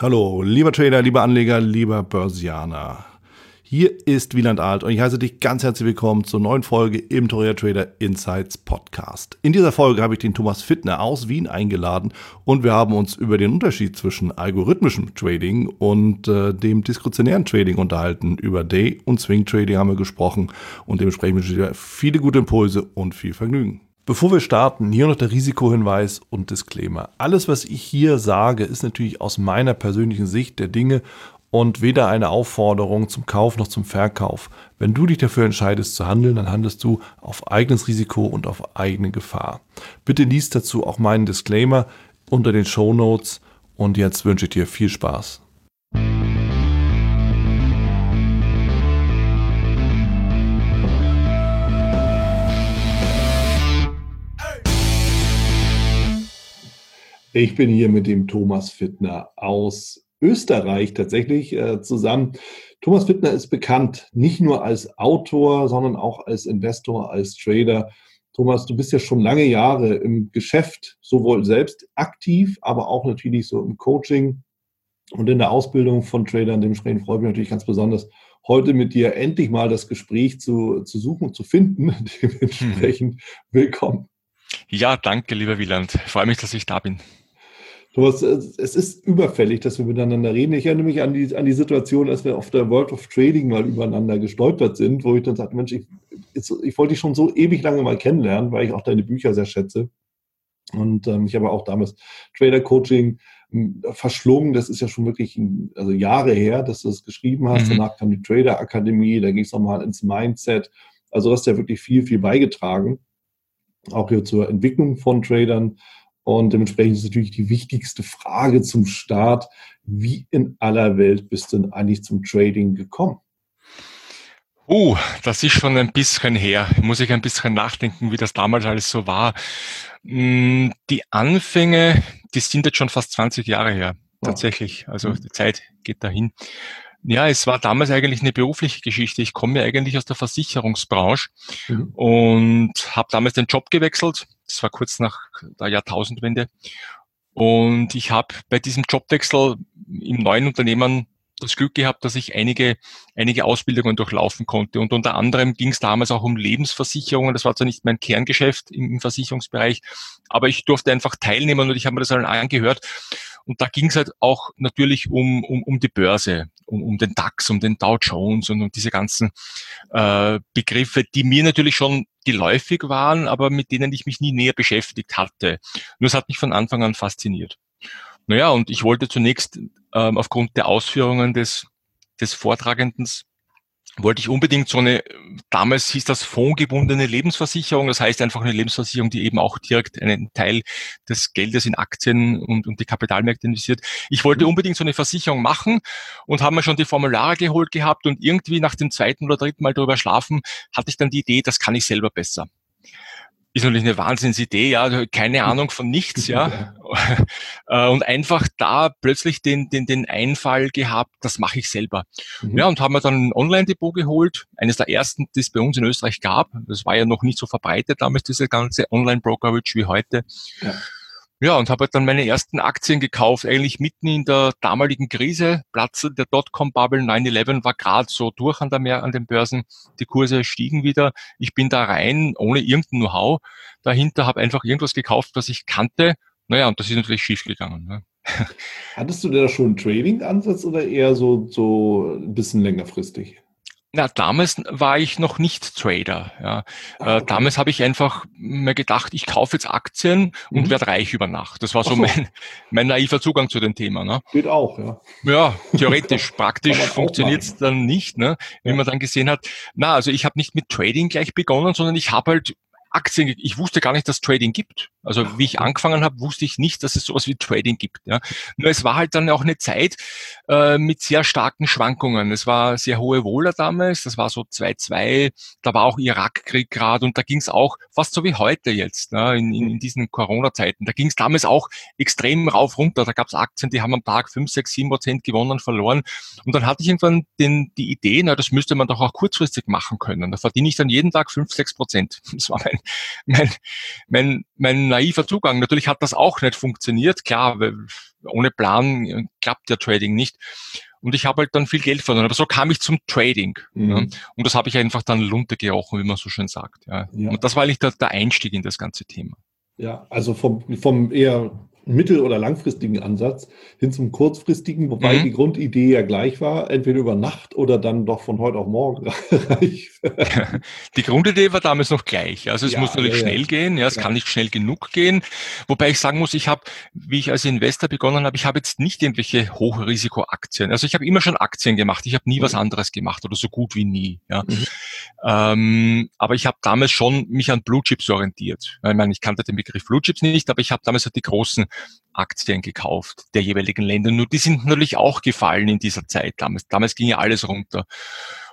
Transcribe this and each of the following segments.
Hallo, lieber Trader, lieber Anleger, lieber Börsianer. Hier ist Wieland Alt und ich heiße dich ganz herzlich willkommen zur neuen Folge im Toria Trader Insights Podcast. In dieser Folge habe ich den Thomas Fittner aus Wien eingeladen und wir haben uns über den Unterschied zwischen algorithmischem Trading und äh, dem diskretionären Trading unterhalten. Über Day- und Swing Trading haben wir gesprochen und dementsprechend wünsche ich dir viele gute Impulse und viel Vergnügen. Bevor wir starten, hier noch der Risikohinweis und Disclaimer. Alles, was ich hier sage, ist natürlich aus meiner persönlichen Sicht der Dinge und weder eine Aufforderung zum Kauf noch zum Verkauf. Wenn du dich dafür entscheidest zu handeln, dann handelst du auf eigenes Risiko und auf eigene Gefahr. Bitte liest dazu auch meinen Disclaimer unter den Show Notes und jetzt wünsche ich dir viel Spaß. Ich bin hier mit dem Thomas Fittner aus Österreich tatsächlich äh, zusammen. Thomas Fittner ist bekannt nicht nur als Autor, sondern auch als Investor, als Trader. Thomas, du bist ja schon lange Jahre im Geschäft, sowohl selbst aktiv, aber auch natürlich so im Coaching und in der Ausbildung von Tradern. Dementsprechend freue ich mich natürlich ganz besonders, heute mit dir endlich mal das Gespräch zu, zu suchen, zu finden. Dementsprechend willkommen. Ja, danke, lieber Wieland. Ich freue mich, dass ich da bin. Thomas, es ist überfällig, dass wir miteinander reden. Ich erinnere mich an die, an die Situation, als wir auf der World of Trading mal übereinander gestolpert sind, wo ich dann sagte, Mensch, ich, ich wollte dich schon so ewig lange mal kennenlernen, weil ich auch deine Bücher sehr schätze. Und ähm, ich habe auch damals Trader Coaching hm, verschlungen. Das ist ja schon wirklich also Jahre her, dass du es geschrieben hast. Mhm. Danach kam die Trader Akademie, da ging es nochmal ins Mindset. Also das hast ja wirklich viel, viel beigetragen. Auch hier zur Entwicklung von Tradern. Und dementsprechend ist natürlich die wichtigste Frage zum Start, wie in aller Welt bist du denn eigentlich zum Trading gekommen? Uh, das ist schon ein bisschen her. Muss ich ein bisschen nachdenken, wie das damals alles so war. Hm, die Anfänge, die sind jetzt schon fast 20 Jahre her. Tatsächlich. Also mhm. die Zeit geht dahin. Ja, es war damals eigentlich eine berufliche Geschichte. Ich komme ja eigentlich aus der Versicherungsbranche mhm. und habe damals den Job gewechselt. Das war kurz nach der Jahrtausendwende. Und ich habe bei diesem Jobwechsel im neuen Unternehmen das Glück gehabt, dass ich einige, einige Ausbildungen durchlaufen konnte. Und unter anderem ging es damals auch um Lebensversicherungen. Das war zwar nicht mein Kerngeschäft im, im Versicherungsbereich, aber ich durfte einfach teilnehmen und ich habe mir das dann angehört. Und da ging es halt auch natürlich um, um, um die Börse, um, um den DAX, um den Dow Jones und um diese ganzen äh, Begriffe, die mir natürlich schon geläufig waren, aber mit denen ich mich nie näher beschäftigt hatte. Nur es hat mich von Anfang an fasziniert. Naja, und ich wollte zunächst ähm, aufgrund der Ausführungen des, des Vortragenden wollte ich unbedingt so eine, damals hieß das fondgebundene Lebensversicherung, das heißt einfach eine Lebensversicherung, die eben auch direkt einen Teil des Geldes in Aktien und, und die Kapitalmärkte investiert. Ich wollte mhm. unbedingt so eine Versicherung machen und habe mir schon die Formulare geholt gehabt und irgendwie nach dem zweiten oder dritten Mal drüber schlafen, hatte ich dann die Idee, das kann ich selber besser ist natürlich eine Wahnsinnsidee, ja, keine Ahnung von nichts, ja. Äh, und einfach da plötzlich den, den, den Einfall gehabt, das mache ich selber. Mhm. Ja, und haben wir dann ein Online-Depot geholt, eines der ersten, die es bei uns in Österreich gab. Das war ja noch nicht so verbreitet damals, diese ganze Online-Brokerage wie heute. Ja. Ja, und habe halt dann meine ersten Aktien gekauft, eigentlich mitten in der damaligen Krise. Platz der Dotcom-Bubble 9-11 war gerade so durch an, der Meer, an den Börsen. Die Kurse stiegen wieder. Ich bin da rein, ohne irgendein Know-how. Dahinter habe einfach irgendwas gekauft, was ich kannte. Naja, und das ist natürlich schiefgegangen. Ne? Hattest du da schon einen Trading-Ansatz oder eher so, so ein bisschen längerfristig? Na, damals war ich noch nicht Trader. Ja. Ah, äh, damals habe ich einfach mir gedacht, ich kaufe jetzt Aktien und mhm. werde reich über Nacht. Das war so, so, Mein, mein naiver Zugang zu dem Thema. Ne? Geht auch, ja. Ja, theoretisch. Praktisch funktioniert es dann nicht, ne? wie ja. man dann gesehen hat. Na, also ich habe nicht mit Trading gleich begonnen, sondern ich habe halt Aktien, ich wusste gar nicht, dass Trading gibt. Also wie ich angefangen habe, wusste ich nicht, dass es sowas wie Trading gibt. Ja. Nur es war halt dann auch eine Zeit äh, mit sehr starken Schwankungen. Es war sehr hohe Wohler damals, das war so 2-2, da war auch Irakkrieg gerade und da ging es auch fast so wie heute jetzt, ne, in, in, in diesen Corona-Zeiten. Da ging es damals auch extrem rauf runter. Da gab es Aktien, die haben am Tag 5, 6, 7 Prozent gewonnen, verloren. Und dann hatte ich irgendwann den, die Idee, na, das müsste man doch auch kurzfristig machen können. Da verdiene ich dann jeden Tag 5, 6 Prozent. Das war mein, mein, mein, mein naiver Zugang. Natürlich hat das auch nicht funktioniert. Klar, ohne Plan klappt der Trading nicht. Und ich habe halt dann viel Geld verloren. Aber so kam ich zum Trading. Mhm. Ja. Und das habe ich einfach dann Lunte gerochen, wie man so schön sagt. Ja. ja. Und das war eigentlich der, der Einstieg in das ganze Thema. Ja, also vom, vom eher mittel- oder langfristigen Ansatz hin zum kurzfristigen, wobei mhm. die Grundidee ja gleich war, entweder über Nacht oder dann doch von heute auf morgen reich. die Grundidee war damals noch gleich. Also es ja, muss natürlich ja, schnell ja. gehen, ja, es kann nicht schnell genug gehen. Wobei ich sagen muss, ich habe, wie ich als Investor begonnen habe, ich habe jetzt nicht irgendwelche Hochrisikoaktien. Also ich habe immer schon Aktien gemacht. Ich habe nie mhm. was anderes gemacht oder so gut wie nie. Ja. Mhm. Ähm, aber ich habe damals schon mich an Blue Chips orientiert. Ich meine, ich kannte den Begriff Blue Chips nicht, aber ich habe damals halt die großen Aktien gekauft der jeweiligen Länder. Nur die sind natürlich auch gefallen in dieser Zeit damals. Damals ging ja alles runter.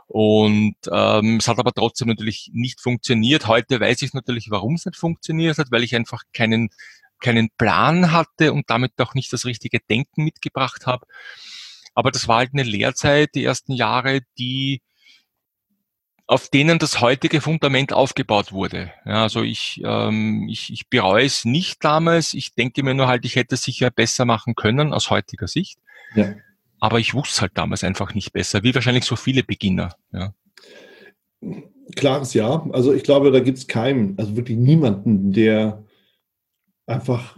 Und ähm, es hat aber trotzdem natürlich nicht funktioniert. Heute weiß ich natürlich, warum es nicht funktioniert hat, weil ich einfach keinen, keinen Plan hatte und damit auch nicht das richtige Denken mitgebracht habe. Aber das war halt eine Lehrzeit, die ersten Jahre, die auf denen das heutige Fundament aufgebaut wurde. Ja, also ich, ähm, ich, ich bereue es nicht damals. Ich denke mir nur halt, ich hätte es sicher besser machen können aus heutiger Sicht. Ja. Aber ich wusste halt damals einfach nicht besser, wie wahrscheinlich so viele Beginner. Ja. Klares Ja. Also ich glaube, da gibt es keinen, also wirklich niemanden, der einfach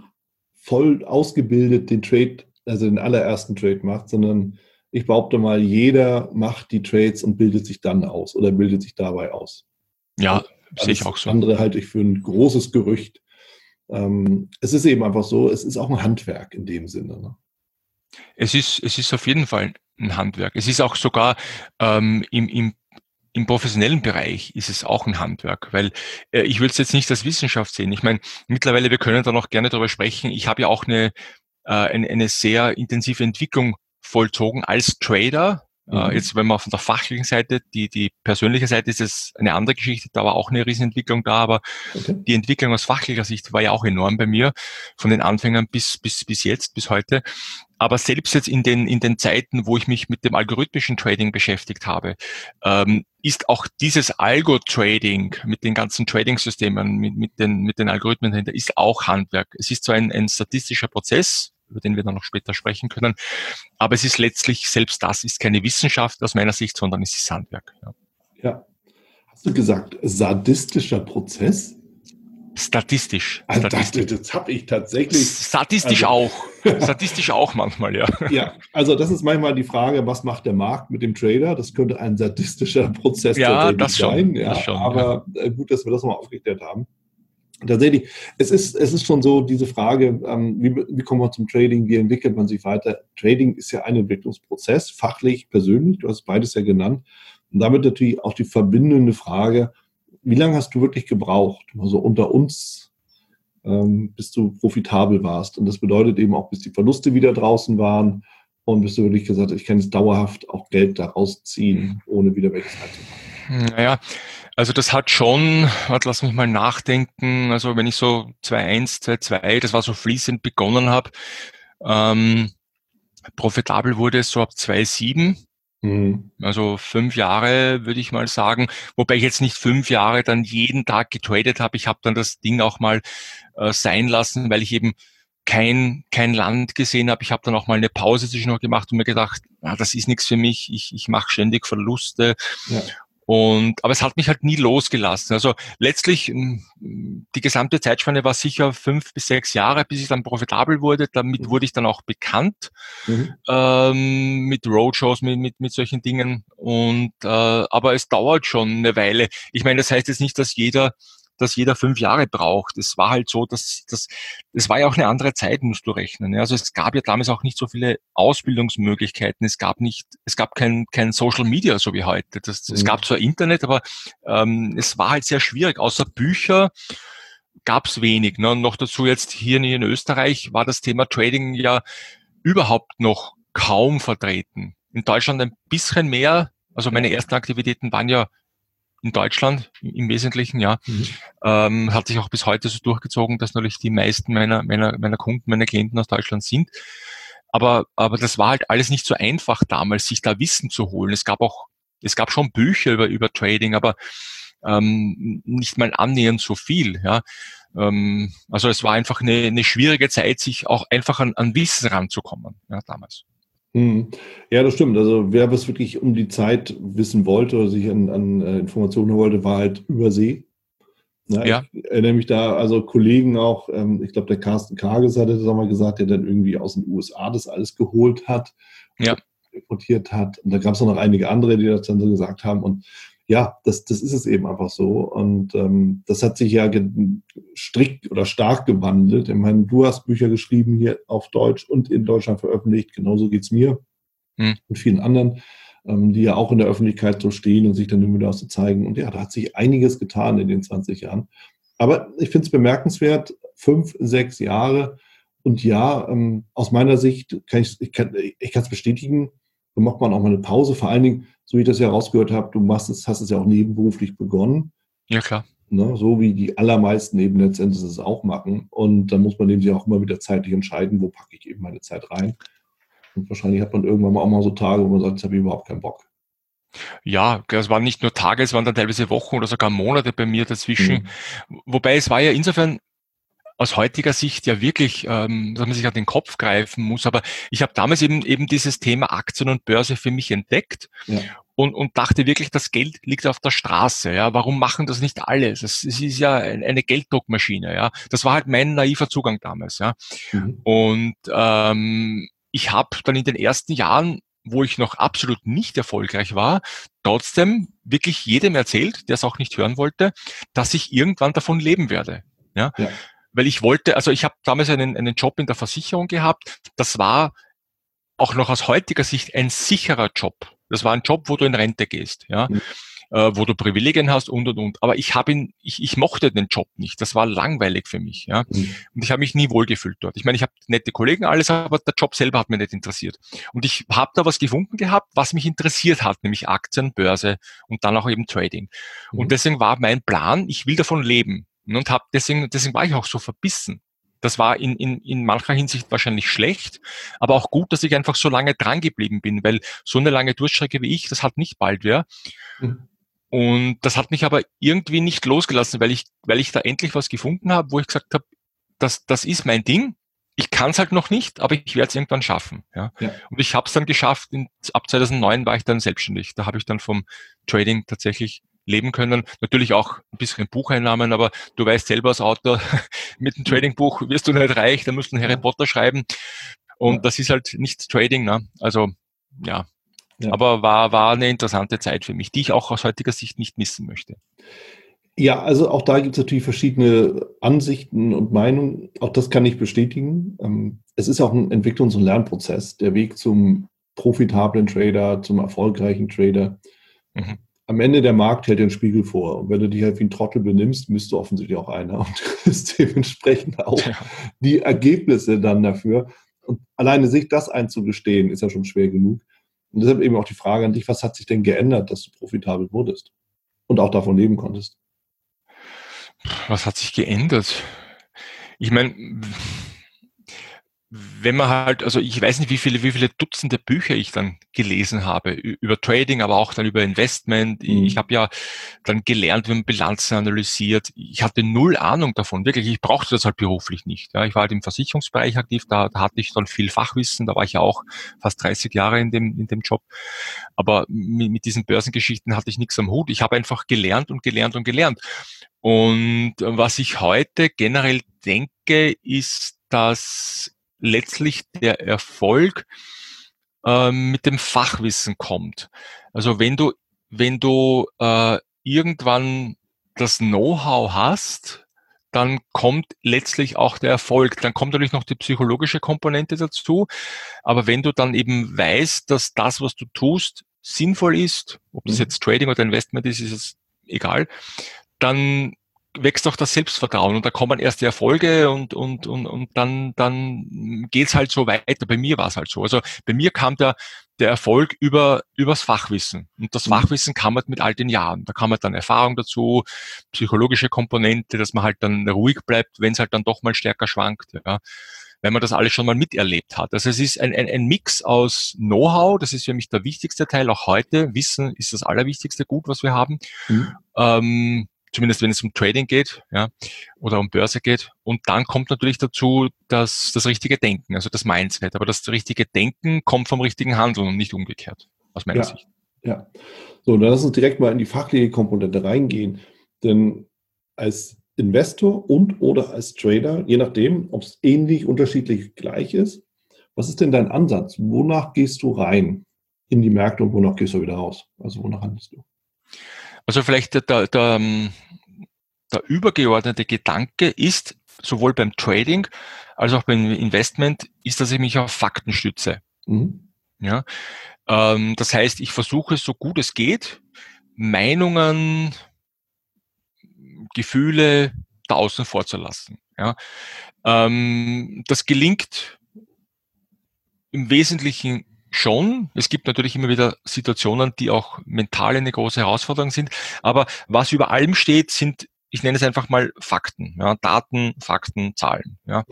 voll ausgebildet den Trade, also den allerersten Trade macht, sondern ich behaupte mal, jeder macht die Trades und bildet sich dann aus oder bildet sich dabei aus. Ja, sehe ich auch so. Andere halte ich für ein großes Gerücht. Ähm, es ist eben einfach so, es ist auch ein Handwerk in dem Sinne. Ne? Es ist, es ist auf jeden Fall ein Handwerk. Es ist auch sogar ähm, im, im im professionellen Bereich ist es auch ein Handwerk, weil äh, ich will es jetzt nicht als Wissenschaft sehen. Ich meine, mittlerweile, wir können da noch gerne darüber sprechen. Ich habe ja auch eine, äh, eine, eine sehr intensive Entwicklung vollzogen als Trader. Äh, mhm. Jetzt, wenn man von der fachlichen Seite, die, die persönliche Seite ist es eine andere Geschichte, da war auch eine Riesenentwicklung da, aber okay. die Entwicklung aus fachlicher Sicht war ja auch enorm bei mir, von den Anfängern bis, bis, bis jetzt, bis heute. Aber selbst jetzt in den, in den Zeiten, wo ich mich mit dem algorithmischen Trading beschäftigt habe, ähm, ist auch dieses Algo-Trading mit den ganzen Trading-Systemen, mit, mit, den, mit den Algorithmen dahinter, ist auch Handwerk. Es ist so ein, ein statistischer Prozess, über den wir dann noch später sprechen können. Aber es ist letztlich, selbst das ist keine Wissenschaft aus meiner Sicht, sondern es ist Handwerk. Ja. ja. Hast du gesagt, sadistischer Prozess? Statistisch. Also Statistisch. Das, das habe ich tatsächlich. Statistisch also, auch. Statistisch auch manchmal, ja. Ja, also das ist manchmal die Frage, was macht der Markt mit dem Trader? Das könnte ein sadistischer Prozess ja, das sein. Schon, ja, das schon, aber ja. Äh, gut, dass wir das nochmal aufgeklärt haben tatsächlich, es ist, es ist schon so diese Frage, ähm, wie, wie kommt man zum Trading, wie entwickelt man sich weiter? Trading ist ja ein Entwicklungsprozess, fachlich, persönlich, du hast beides ja genannt. Und damit natürlich auch die verbindende Frage, wie lange hast du wirklich gebraucht, also unter uns, ähm, bis du profitabel warst? Und das bedeutet eben auch, bis die Verluste wieder draußen waren und bis du wirklich gesagt hast, ich kann jetzt dauerhaft auch Geld daraus ziehen, ohne wieder welches einzumachen. Naja, also das hat schon, lass mich mal nachdenken, also wenn ich so 2.1, 2.2, das war so fließend begonnen habe, ähm, profitabel wurde es so ab 2.7. Mhm. Also fünf Jahre würde ich mal sagen, wobei ich jetzt nicht fünf Jahre dann jeden Tag getradet habe. Ich habe dann das Ding auch mal äh, sein lassen, weil ich eben kein, kein Land gesehen habe. Ich habe dann auch mal eine Pause zwischendurch gemacht und mir gedacht, ah, das ist nichts für mich, ich, ich mache ständig Verluste. Ja. Und, aber es hat mich halt nie losgelassen. Also letztlich, hm, die gesamte Zeitspanne war sicher fünf bis sechs Jahre, bis ich dann profitabel wurde. Damit mhm. wurde ich dann auch bekannt mhm. ähm, mit Roadshows, mit, mit, mit solchen Dingen. Und äh, aber es dauert schon eine Weile. Ich meine, das heißt jetzt nicht, dass jeder das jeder fünf Jahre braucht. Es war halt so, dass das, es war ja auch eine andere Zeit, musst du rechnen. Also es gab ja damals auch nicht so viele Ausbildungsmöglichkeiten. Es gab nicht, es gab kein, kein Social Media so wie heute. Das, mhm. Es gab zwar Internet, aber ähm, es war halt sehr schwierig. Außer Bücher gab es wenig. Ne? Und noch dazu jetzt hier in Österreich war das Thema Trading ja überhaupt noch kaum vertreten. In Deutschland ein bisschen mehr. Also meine ersten Aktivitäten waren ja in Deutschland im Wesentlichen, ja. Mhm. Ähm, hat sich auch bis heute so durchgezogen, dass natürlich die meisten meiner, meiner, meiner Kunden, meiner Klienten aus Deutschland sind. Aber, aber das war halt alles nicht so einfach damals, sich da Wissen zu holen. Es gab auch, es gab schon Bücher über, über Trading, aber ähm, nicht mal annähernd so viel. Ja. Ähm, also es war einfach eine, eine schwierige Zeit, sich auch einfach an, an Wissen ranzukommen ja, damals. Hm. Ja, das stimmt. Also wer was wirklich um die Zeit wissen wollte oder sich an, an äh, Informationen wollte, war halt übersee. Ja, ja. Ich erinnere mich da, also Kollegen auch, ähm, ich glaube, der Carsten Kages hatte das auch mal gesagt, der dann irgendwie aus den USA das alles geholt hat, ja. importiert hat. Und da gab es noch einige andere, die das dann so gesagt haben. Und ja, das, das ist es eben einfach so. Und ähm, das hat sich ja strikt oder stark gewandelt. Ich meine, du hast Bücher geschrieben hier auf Deutsch und in Deutschland veröffentlicht. Genauso geht's mir hm. und vielen anderen, ähm, die ja auch in der Öffentlichkeit so stehen und sich dann immer wieder so zeigen. Und ja, da hat sich einiges getan in den 20 Jahren. Aber ich finde es bemerkenswert, fünf, sechs Jahre. Und ja, ähm, aus meiner Sicht kann ich, ich kann ich es bestätigen, so macht man auch mal eine Pause. Vor allen Dingen, so wie ich das ja rausgehört habe, du machst es, hast es ja auch nebenberuflich begonnen. Ja, klar. Ne, so wie die allermeisten eben letztendlich es auch machen. Und dann muss man eben sich auch immer wieder zeitlich entscheiden, wo packe ich eben meine Zeit rein. Und wahrscheinlich hat man irgendwann mal auch mal so Tage, wo man sagt, jetzt habe ich überhaupt keinen Bock. Ja, es waren nicht nur Tage, es waren dann teilweise Wochen oder sogar Monate bei mir dazwischen. Mhm. Wobei es war ja insofern aus heutiger Sicht ja wirklich, ähm, dass man sich an den Kopf greifen muss. Aber ich habe damals eben eben dieses Thema Aktien und Börse für mich entdeckt ja. und, und dachte wirklich, das Geld liegt auf der Straße. Ja, warum machen das nicht alle? Es ist ja eine Gelddruckmaschine. Ja, das war halt mein naiver Zugang damals. Ja, mhm. und ähm, ich habe dann in den ersten Jahren wo ich noch absolut nicht erfolgreich war, trotzdem wirklich jedem erzählt, der es auch nicht hören wollte, dass ich irgendwann davon leben werde. Ja? ja weil ich wollte, also ich habe damals einen, einen Job in der Versicherung gehabt. Das war auch noch aus heutiger Sicht ein sicherer Job. Das war ein Job, wo du in Rente gehst, ja, mhm. äh, wo du Privilegien hast und und und. Aber ich habe ihn, ich, ich mochte den Job nicht. Das war langweilig für mich, ja. Mhm. Und ich habe mich nie wohlgefühlt dort. Ich meine, ich habe nette Kollegen, alles, aber der Job selber hat mich nicht interessiert. Und ich habe da was gefunden gehabt, was mich interessiert hat, nämlich Aktien, Börse und dann auch eben Trading. Mhm. Und deswegen war mein Plan, ich will davon leben und habe deswegen, deswegen war ich auch so verbissen. Das war in, in, in mancher Hinsicht wahrscheinlich schlecht, aber auch gut, dass ich einfach so lange dran geblieben bin, weil so eine lange Durchstrecke wie ich, das hat nicht bald wer. Mhm. Und das hat mich aber irgendwie nicht losgelassen, weil ich, weil ich da endlich was gefunden habe, wo ich gesagt habe, das, das ist mein Ding. Ich kann es halt noch nicht, aber ich werde es irgendwann schaffen. Ja. ja. Und ich habe es dann geschafft. In, ab 2009 war ich dann selbstständig. Da habe ich dann vom Trading tatsächlich leben können. Natürlich auch ein bisschen Bucheinnahmen, aber du weißt selber als Autor, mit einem Tradingbuch wirst du nicht reich, da musst du einen Harry Potter schreiben. Und das ist halt nicht Trading, ne? Also, ja. ja. Aber war, war eine interessante Zeit für mich, die ich auch aus heutiger Sicht nicht missen möchte. Ja, also auch da gibt es natürlich verschiedene Ansichten und Meinungen. Auch das kann ich bestätigen. Ähm, es ist auch ein Entwicklungs- und Lernprozess. Der Weg zum profitablen Trader, zum erfolgreichen Trader. Mhm am Ende der Markt hält den Spiegel vor. Und wenn du dich halt wie ein Trottel benimmst, bist du offensichtlich auch einer und kriegst dementsprechend auch ja. die Ergebnisse dann dafür. Und alleine sich das einzugestehen, ist ja schon schwer genug. Und deshalb eben auch die Frage an dich, was hat sich denn geändert, dass du profitabel wurdest und auch davon leben konntest? Was hat sich geändert? Ich meine, wenn man halt, also ich weiß nicht, wie viele, wie viele Dutzende Bücher ich dann gelesen habe über Trading, aber auch dann über Investment. Mhm. Ich habe ja dann gelernt, wie man Bilanzen analysiert. Ich hatte null Ahnung davon, wirklich. Ich brauchte das halt beruflich nicht. Ja, ich war halt im Versicherungsbereich aktiv, da, da hatte ich dann viel Fachwissen, da war ich ja auch fast 30 Jahre in dem, in dem Job. Aber mit, mit diesen Börsengeschichten hatte ich nichts am Hut. Ich habe einfach gelernt und gelernt und gelernt. Und was ich heute generell denke, ist, dass letztlich der Erfolg äh, mit dem Fachwissen kommt. Also wenn du, wenn du äh, irgendwann das Know-how hast, dann kommt letztlich auch der Erfolg. Dann kommt natürlich noch die psychologische Komponente dazu. Aber wenn du dann eben weißt, dass das, was du tust, sinnvoll ist, ob das mhm. jetzt Trading oder Investment ist, ist es egal, dann wächst auch das Selbstvertrauen und da kommen erste Erfolge und, und, und, und dann, dann geht's halt so weiter. Bei mir war es halt so. Also bei mir kam der, der Erfolg über, übers Fachwissen. Und das mhm. Fachwissen kam halt mit all den Jahren. Da kam halt dann Erfahrung dazu, psychologische Komponente, dass man halt dann ruhig bleibt, wenn es halt dann doch mal stärker schwankt. Ja. weil man das alles schon mal miterlebt hat. Also es ist ein, ein, ein Mix aus Know-how, das ist für mich der wichtigste Teil, auch heute. Wissen ist das allerwichtigste Gut, was wir haben. Mhm. Ähm, zumindest wenn es um Trading geht, ja, oder um Börse geht. Und dann kommt natürlich dazu dass das richtige Denken, also das Mindset. Aber das richtige Denken kommt vom richtigen Handeln und nicht umgekehrt, aus meiner ja, Sicht. Ja. So, dann lass uns direkt mal in die fachliche Komponente reingehen. Denn als Investor und oder als Trader, je nachdem, ob es ähnlich, unterschiedlich, gleich ist, was ist denn dein Ansatz? Wonach gehst du rein in die Märkte und wonach gehst du wieder raus? Also wonach handelst du? Also vielleicht der, der, der, ähm, der übergeordnete Gedanke ist, sowohl beim Trading als auch beim Investment, ist, dass ich mich auf Fakten stütze. Mhm. Ja, ähm, das heißt, ich versuche so gut es geht, Meinungen, Gefühle da außen vorzulassen. Ja, ähm, das gelingt im Wesentlichen schon. Es gibt natürlich immer wieder Situationen, die auch mental eine große Herausforderung sind. Aber was über allem steht, sind ich nenne es einfach mal Fakten, ja, Daten, Fakten, Zahlen. Ja.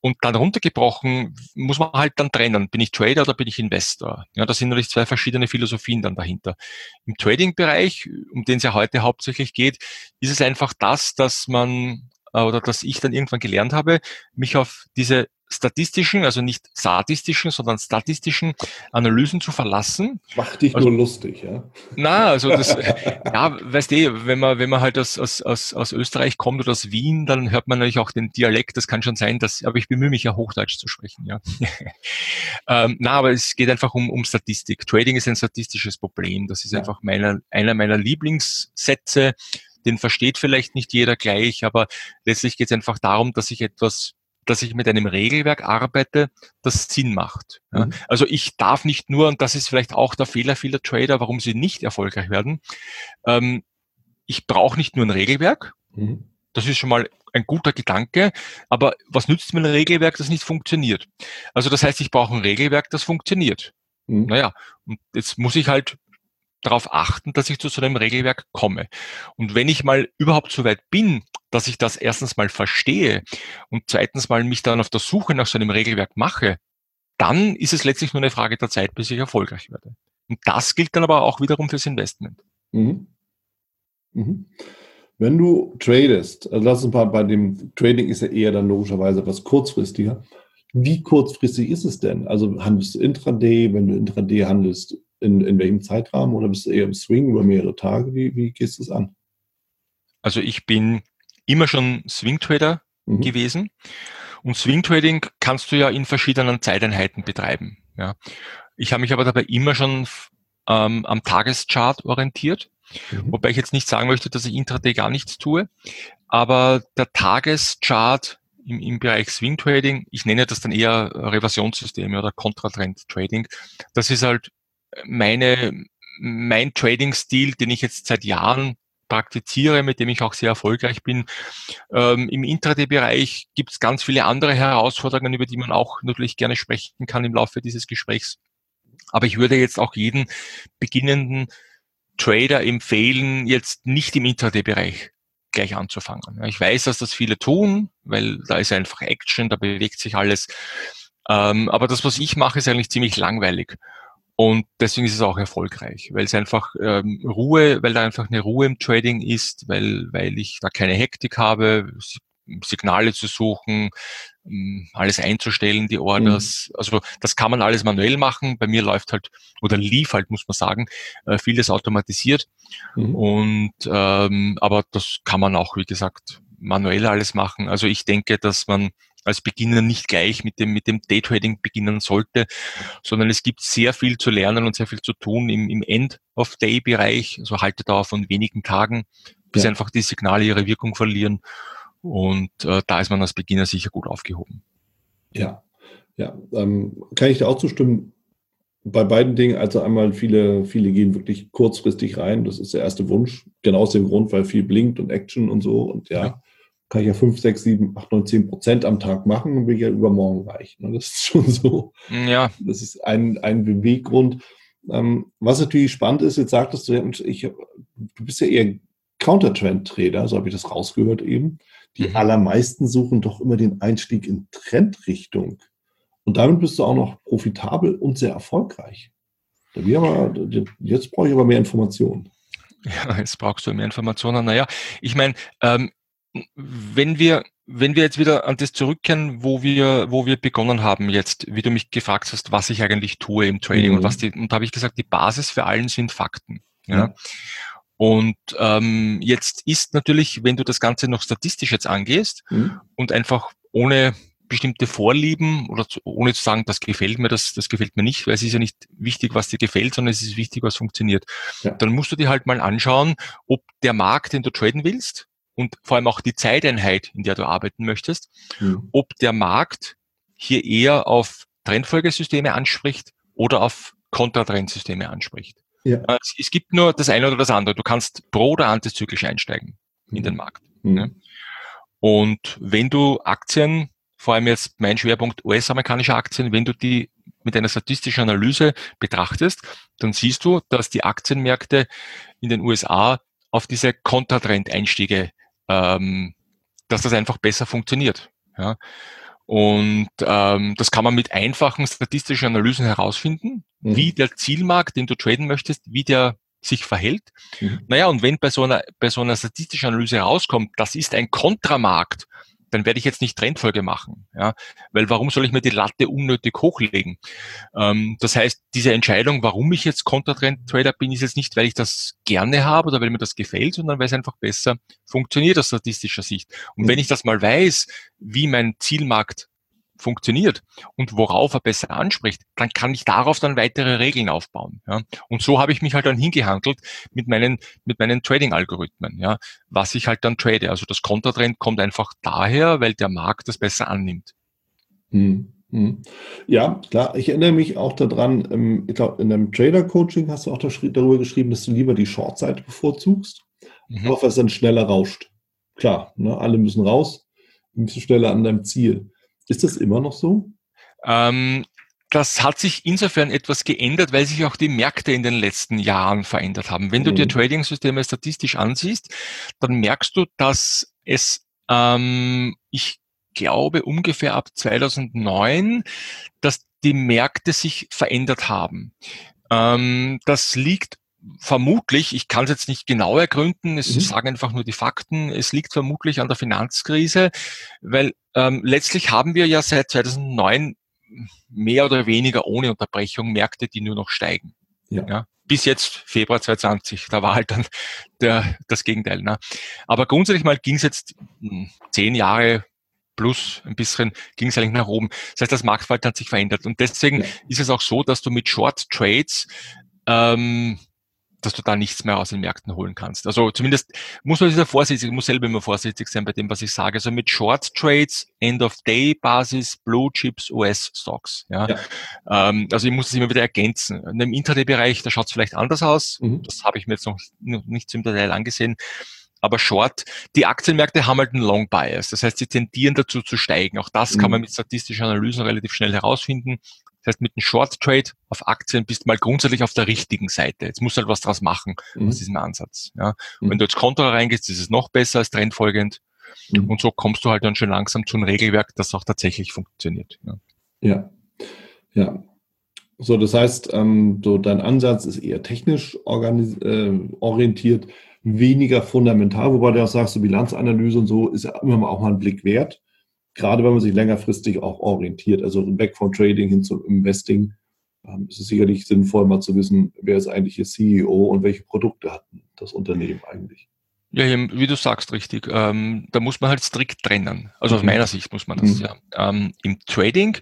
Und dann runtergebrochen muss man halt dann trennen, bin ich Trader oder bin ich Investor? Ja, da sind natürlich zwei verschiedene Philosophien dann dahinter. Im Trading-Bereich, um den es ja heute hauptsächlich geht, ist es einfach das, dass man äh, oder dass ich dann irgendwann gelernt habe, mich auf diese statistischen, also nicht sadistischen, sondern statistischen Analysen zu verlassen. Macht dich also, nur lustig, ja? Na, also das, ja, weißt du, wenn man, wenn man halt aus, aus, aus, aus Österreich kommt oder aus Wien, dann hört man natürlich auch den Dialekt, das kann schon sein, dass, aber ich bemühe mich ja Hochdeutsch zu sprechen, ja. ähm, na, aber es geht einfach um, um Statistik. Trading ist ein statistisches Problem. Das ist ja. einfach meiner, einer meiner Lieblingssätze. Den versteht vielleicht nicht jeder gleich, aber letztlich geht es einfach darum, dass ich etwas dass ich mit einem Regelwerk arbeite, das Sinn macht. Mhm. Also ich darf nicht nur, und das ist vielleicht auch der Fehler vieler Trader, warum sie nicht erfolgreich werden, ähm, ich brauche nicht nur ein Regelwerk, mhm. das ist schon mal ein guter Gedanke, aber was nützt mir ein Regelwerk, das nicht funktioniert? Also das heißt, ich brauche ein Regelwerk, das funktioniert. Mhm. Naja, und jetzt muss ich halt darauf achten, dass ich zu so einem Regelwerk komme. Und wenn ich mal überhaupt so weit bin, dass ich das erstens mal verstehe und zweitens mal mich dann auf der Suche nach so einem Regelwerk mache, dann ist es letztlich nur eine Frage der Zeit, bis ich erfolgreich werde. Und das gilt dann aber auch wiederum fürs Investment. Mhm. Mhm. Wenn du tradest, also lass uns mal bei dem Trading ist ja eher dann logischerweise etwas kurzfristiger. Wie kurzfristig ist es denn? Also handelst du intraday, wenn du intraday handelst, in, in welchem Zeitrahmen oder bist du eher im Swing über mehrere Tage? Wie, wie gehst du es an? Also ich bin immer schon Swing Trader mhm. gewesen. Und Swing Trading kannst du ja in verschiedenen Zeiteinheiten betreiben. Ja. Ich habe mich aber dabei immer schon ähm, am Tageschart orientiert. Mhm. Wobei ich jetzt nicht sagen möchte, dass ich intraday gar nichts tue. Aber der Tageschart im, im Bereich Swing Trading, ich nenne das dann eher Reversionssysteme oder Kontratrend Trading, das ist halt meine, mein Trading-Stil, den ich jetzt seit Jahren praktiziere, mit dem ich auch sehr erfolgreich bin. Ähm, Im Intraday-Bereich gibt es ganz viele andere Herausforderungen, über die man auch natürlich gerne sprechen kann im Laufe dieses Gesprächs. Aber ich würde jetzt auch jeden beginnenden Trader empfehlen, jetzt nicht im Intraday-Bereich gleich anzufangen. Ich weiß, dass das viele tun, weil da ist einfach Action, da bewegt sich alles. Ähm, aber das, was ich mache, ist eigentlich ziemlich langweilig. Und deswegen ist es auch erfolgreich, weil es einfach ähm, Ruhe, weil da einfach eine Ruhe im Trading ist, weil, weil ich da keine Hektik habe, Signale zu suchen, ähm, alles einzustellen, die Orders. Mhm. Also das kann man alles manuell machen. Bei mir läuft halt oder lief halt, muss man sagen, äh, vieles automatisiert. Mhm. Und ähm, aber das kann man auch, wie gesagt, manuell alles machen. Also ich denke, dass man als Beginner nicht gleich mit dem, mit dem Daytrading beginnen sollte, sondern es gibt sehr viel zu lernen und sehr viel zu tun im, im End-of-Day-Bereich, also Haltedauer von wenigen Tagen, bis ja. einfach die Signale ihre Wirkung verlieren. Und äh, da ist man als Beginner sicher gut aufgehoben. Ja, ja, ähm, kann ich da auch zustimmen. Bei beiden Dingen, also einmal viele, viele gehen wirklich kurzfristig rein. Das ist der erste Wunsch. Genau aus dem Grund, weil viel blinkt und Action und so. Und ja, ja kann ich ja 5, 6, 7, 8, 9, 10 Prozent am Tag machen und bin ich ja übermorgen reich. Ne? Das ist schon so. Ja. Das ist ein, ein Beweggrund. Ähm, was natürlich spannend ist, jetzt sagtest du, ich, du bist ja eher Countertrend-Trader, so habe ich das rausgehört eben. Die mhm. allermeisten suchen doch immer den Einstieg in Trendrichtung. Und damit bist du auch noch profitabel und sehr erfolgreich. Jetzt brauche ich aber mehr Informationen. Ja, jetzt brauchst du mehr Informationen. Naja, ich meine, ähm, wenn wir wenn wir jetzt wieder an das zurückkehren, wo wir, wo wir begonnen haben jetzt, wie du mich gefragt hast, was ich eigentlich tue im Trading mhm. und was die, und da habe ich gesagt, die Basis für allen sind Fakten. Ja. Mhm. Und ähm, jetzt ist natürlich, wenn du das Ganze noch statistisch jetzt angehst mhm. und einfach ohne bestimmte Vorlieben oder zu, ohne zu sagen, das gefällt mir, das, das gefällt mir nicht, weil es ist ja nicht wichtig, was dir gefällt, sondern es ist wichtig, was funktioniert. Ja. Dann musst du dir halt mal anschauen, ob der Markt, den du traden willst und vor allem auch die Zeiteinheit, in der du arbeiten möchtest, mhm. ob der Markt hier eher auf Trendfolgesysteme anspricht oder auf Kontratrendsysteme anspricht. Ja. Äh, es, es, gibt nur das eine oder das andere. Du kannst pro oder antizyklisch einsteigen mhm. in den Markt. Mhm. Ja. Und wenn du Aktien vor allem jetzt mein Schwerpunkt US-amerikanische Aktien, wenn du die mit einer statistischen Analyse betrachtest, dann siehst du, dass die Aktienmärkte in den USA auf diese Kontertrend-Einstiege, ähm, dass das einfach besser funktioniert. Ja. Und ähm, das kann man mit einfachen statistischen Analysen herausfinden, mhm. wie der Zielmarkt, den du traden möchtest, wie der sich verhält. Mhm. Naja, und wenn bei so einer, bei so einer statistischen Analyse herauskommt, das ist ein Kontramarkt, dann werde ich jetzt nicht Trendfolge machen. Ja? Weil warum soll ich mir die Latte unnötig hochlegen? Ähm, das heißt, diese Entscheidung, warum ich jetzt Kontertrend-Trader bin, ist jetzt nicht, weil ich das gerne habe oder weil mir das gefällt, sondern weil es einfach besser funktioniert aus statistischer Sicht. Und mhm. wenn ich das mal weiß, wie mein Zielmarkt funktioniert und worauf er besser anspricht, dann kann ich darauf dann weitere Regeln aufbauen. Ja. Und so habe ich mich halt dann hingehandelt mit meinen, mit meinen Trading-Algorithmen, ja, was ich halt dann trade. Also das Kontertrend kommt einfach daher, weil der Markt das besser annimmt. Hm. hm. Ja, klar. Ich erinnere mich auch daran, ähm, ich glaube, in einem Trader-Coaching hast du auch darüber geschrieben, dass du lieber die Short-Seite bevorzugst, mhm. auch weil es dann schneller rauscht. Klar, ne, alle müssen raus, ein bisschen schneller an deinem Ziel. Ist das immer noch so? Ähm, das hat sich insofern etwas geändert, weil sich auch die Märkte in den letzten Jahren verändert haben. Wenn du dir mhm. Trading-Systeme statistisch ansiehst, dann merkst du, dass es, ähm, ich glaube, ungefähr ab 2009, dass die Märkte sich verändert haben. Ähm, das liegt vermutlich, ich kann es jetzt nicht genau ergründen, es mhm. sagen einfach nur die Fakten, es liegt vermutlich an der Finanzkrise, weil ähm, letztlich haben wir ja seit 2009 mehr oder weniger ohne Unterbrechung Märkte, die nur noch steigen. Ja. ja. Bis jetzt Februar 2020, da war halt dann der, das Gegenteil. Ne? Aber grundsätzlich mal ging es jetzt hm, zehn Jahre plus ein bisschen ging es eigentlich nach oben. Das heißt, das Marktverhalten hat sich verändert. Und deswegen ja. ist es auch so, dass du mit Short Trades ähm, dass du da nichts mehr aus den Märkten holen kannst. Also zumindest muss man sehr vorsichtig, muss selber immer vorsichtig sein bei dem, was ich sage. Also mit Short Trades, End of Day Basis, Blue Chips, US Stocks. Ja. ja. Ähm, also ich muss das immer wieder ergänzen. In dem Intraday-Bereich, da schaut es vielleicht anders aus. Mhm. Das habe ich mir jetzt noch, noch nicht im Detail angesehen. Aber Short, die Aktienmärkte haben halt einen Long Bias. Das heißt, sie tendieren dazu zu steigen. Auch das mhm. kann man mit statistischen Analysen relativ schnell herausfinden. Das heißt, mit einem Short Trade auf Aktien bist du mal grundsätzlich auf der richtigen Seite. Jetzt musst du halt was draus machen mhm. aus diesem Ansatz. Ja. Mhm. wenn du jetzt Konto reingehst, ist es noch besser als trendfolgend. Mhm. Und so kommst du halt dann schon langsam zu einem Regelwerk, das auch tatsächlich funktioniert. Ja. Ja. ja. So, das heißt, ähm, so dein Ansatz ist eher technisch äh, orientiert, weniger fundamental, wobei du auch sagst, so Bilanzanalyse und so ist ja immer mal auch mal ein Blick wert gerade wenn man sich längerfristig auch orientiert, also weg vom Trading hin zum Investing, ähm, ist es sicherlich sinnvoll, mal zu wissen, wer ist eigentlich Ihr CEO und welche Produkte hat das Unternehmen eigentlich. Ja, wie du sagst, richtig. Ähm, da muss man halt strikt trennen. Also aus mhm. meiner Sicht muss man das, mhm. ja. Ähm, Im Trading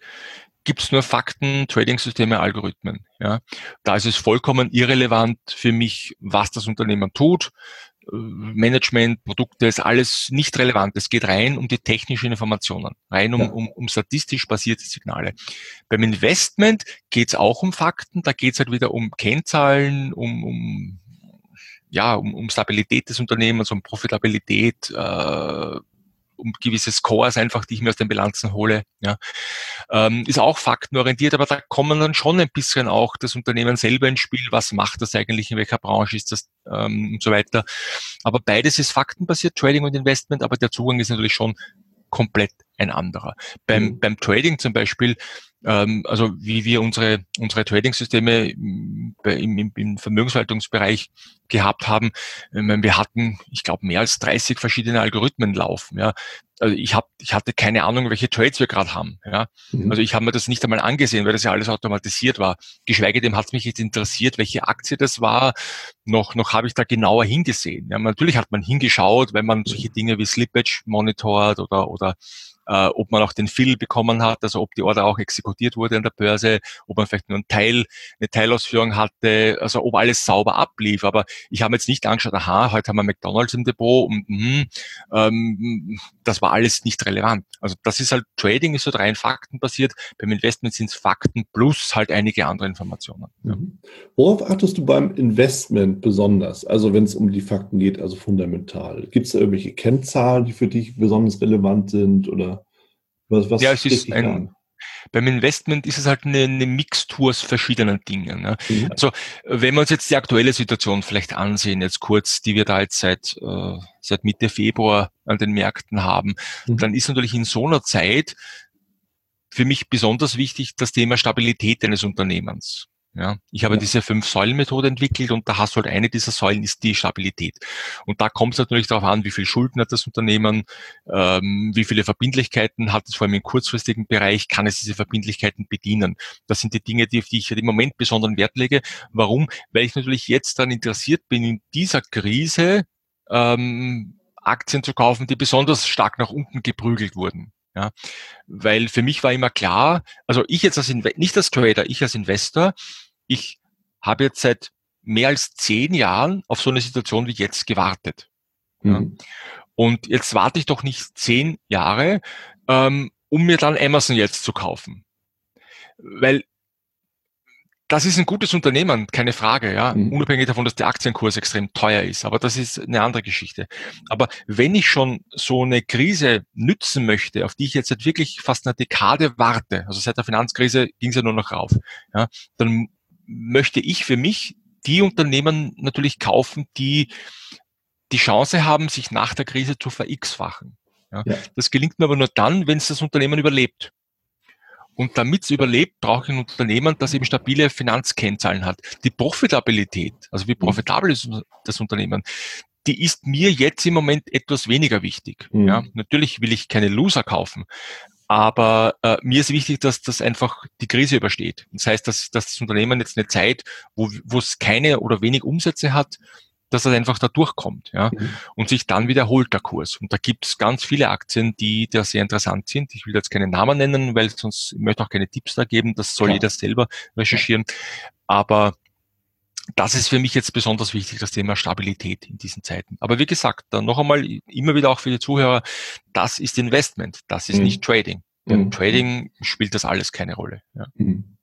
gibt es nur Fakten, Trading-Systeme, Algorithmen. Ja. Da ist es vollkommen irrelevant für mich, was das Unternehmen tut. Management, Produkte, ist alles nicht relevant. Es geht rein um die technischen Informationen, rein um, um, um statistisch basierte Signale. Beim Investment geht es auch um Fakten, da geht es halt wieder um Kennzahlen, um, um ja, um, um Stabilität des Unternehmens, um Profitabilität, äh, um gewisse Scores einfach, die ich mir aus den Bilanzen hole. Ja. Ähm, ist auch faktenorientiert, aber da kommen dann schon ein bisschen auch das Unternehmen selber ins Spiel. Was macht das eigentlich? In welcher Branche ist das? Ähm, und so weiter. Aber beides ist faktenbasiert, Trading und Investment, aber der Zugang ist natürlich schon komplett ein anderer. Beim, mhm. beim Trading zum Beispiel, also wie wir unsere, unsere Trading-Systeme im, im, im Vermögensverwaltungsbereich gehabt haben, wir hatten, ich glaube, mehr als 30 verschiedene Algorithmen laufen. Ja. Also ich, hab, ich hatte keine Ahnung, welche Trades wir gerade haben. Ja. Mhm. Also ich habe mir das nicht einmal angesehen, weil das ja alles automatisiert war. Geschweige dem hat es mich jetzt interessiert, welche Aktie das war. Noch, noch habe ich da genauer hingesehen. Ja. Natürlich hat man hingeschaut, wenn man solche Dinge wie Slippage monitort oder, oder äh, ob man auch den Fill bekommen hat, also ob die Order auch exekutiert wurde an der Börse, ob man vielleicht nur ein Teil, eine Teilausführung hatte, also ob alles sauber ablief. Aber ich habe jetzt nicht angeschaut, aha, heute haben wir McDonalds im Depot und mh, ähm, das war alles nicht relevant. Also das ist halt, Trading ist halt rein faktenbasiert, beim Investment sind es Fakten plus halt einige andere Informationen. Ja. Mhm. Worauf achtest du beim Investment besonders? Also wenn es um die Fakten geht, also fundamental. Gibt es da irgendwelche Kennzahlen, die für dich besonders relevant sind oder was, was ja, es ist ein, an? Beim Investment ist es halt eine, eine Mixtur aus verschiedenen Dingen. Ne? Mhm. Also wenn wir uns jetzt die aktuelle Situation vielleicht ansehen, jetzt kurz, die wir da jetzt seit, äh, seit Mitte Februar an den Märkten haben, mhm. dann ist natürlich in so einer Zeit für mich besonders wichtig das Thema Stabilität eines Unternehmens. Ja, ich habe ja. diese Fünf-Säulen-Methode entwickelt und da hast du halt eine dieser Säulen ist die Stabilität. Und da kommt es natürlich darauf an, wie viel Schulden hat das Unternehmen, ähm, wie viele Verbindlichkeiten hat es vor allem im kurzfristigen Bereich, kann es diese Verbindlichkeiten bedienen. Das sind die Dinge, die, auf die ich im Moment besonderen Wert lege. Warum? Weil ich natürlich jetzt daran interessiert bin, in dieser Krise ähm, Aktien zu kaufen, die besonders stark nach unten geprügelt wurden. Ja, weil für mich war immer klar, also ich jetzt als Inve nicht als Trader, ich als Investor, ich habe jetzt seit mehr als zehn Jahren auf so eine Situation wie jetzt gewartet. Mhm. Ja. Und jetzt warte ich doch nicht zehn Jahre, ähm, um mir dann Amazon jetzt zu kaufen. Weil das ist ein gutes Unternehmen, keine Frage, ja. Mhm. Unabhängig davon, dass der Aktienkurs extrem teuer ist. Aber das ist eine andere Geschichte. Aber wenn ich schon so eine Krise nützen möchte, auf die ich jetzt halt wirklich fast eine Dekade warte, also seit der Finanzkrise ging es ja nur noch rauf, ja, dann möchte ich für mich die Unternehmen natürlich kaufen, die die Chance haben, sich nach der Krise zu ver-x-fachen. Ja. ja. Das gelingt mir aber nur dann, wenn es das Unternehmen überlebt. Und damit es überlebt, brauche ich ein Unternehmen, das eben stabile Finanzkennzahlen hat. Die Profitabilität, also wie mhm. profitabel ist das Unternehmen, die ist mir jetzt im Moment etwas weniger wichtig. Mhm. Ja, natürlich will ich keine Loser kaufen, aber äh, mir ist wichtig, dass das einfach die Krise übersteht. Das heißt, dass, dass das Unternehmen jetzt eine Zeit, wo, es keine oder wenig Umsätze hat, dass das einfach da durchkommt ja, mhm. und sich dann wiederholt der Kurs. Und da gibt es ganz viele Aktien, die da sehr interessant sind. Ich will jetzt keine Namen nennen, weil sonst ich möchte auch keine Tipps da geben. Das soll ja. jeder selber recherchieren. Aber das ist für mich jetzt besonders wichtig, das Thema Stabilität in diesen Zeiten. Aber wie gesagt, dann noch einmal immer wieder auch für die Zuhörer, das ist Investment, das ist mhm. nicht Trading. Beim mhm. Trading spielt das alles keine Rolle. Ja. Mhm.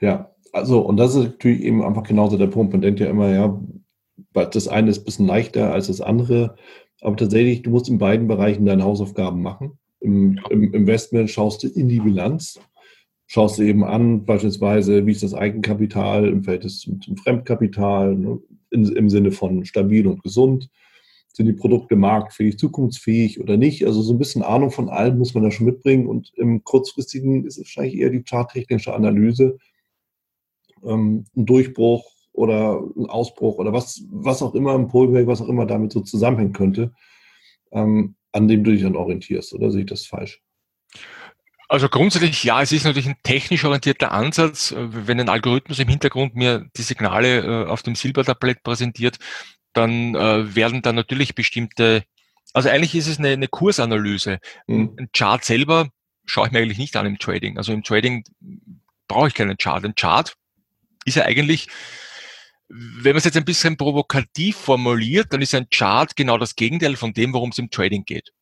ja, also und das ist natürlich eben einfach genauso der Punkt. Man denkt ja immer, ja, das eine ist ein bisschen leichter als das andere. Aber tatsächlich, du musst in beiden Bereichen deine Hausaufgaben machen. Im, im Investment schaust du in die Bilanz, schaust du eben an, beispielsweise, wie ist das Eigenkapital im Verhältnis zum, zum Fremdkapital, ne, in, im Sinne von stabil und gesund. Sind die Produkte marktfähig, zukunftsfähig oder nicht? Also so ein bisschen Ahnung von allem muss man da schon mitbringen. Und im kurzfristigen ist es wahrscheinlich eher die charttechnische Analyse. Ähm, ein Durchbruch oder ein Ausbruch oder was, was auch immer, ein Pullback, was auch immer damit so zusammenhängen könnte, ähm, an dem du dich dann orientierst. Oder sehe ich das falsch? Also grundsätzlich ja, es ist natürlich ein technisch orientierter Ansatz. Wenn ein Algorithmus im Hintergrund mir die Signale äh, auf dem Silbertablett präsentiert, dann äh, werden da natürlich bestimmte, also eigentlich ist es eine, eine Kursanalyse. Mhm. Ein Chart selber schaue ich mir eigentlich nicht an im Trading. Also im Trading brauche ich keinen Chart. Ein Chart ist ja eigentlich wenn man es jetzt ein bisschen provokativ formuliert, dann ist ein Chart genau das Gegenteil von dem, worum es im Trading geht.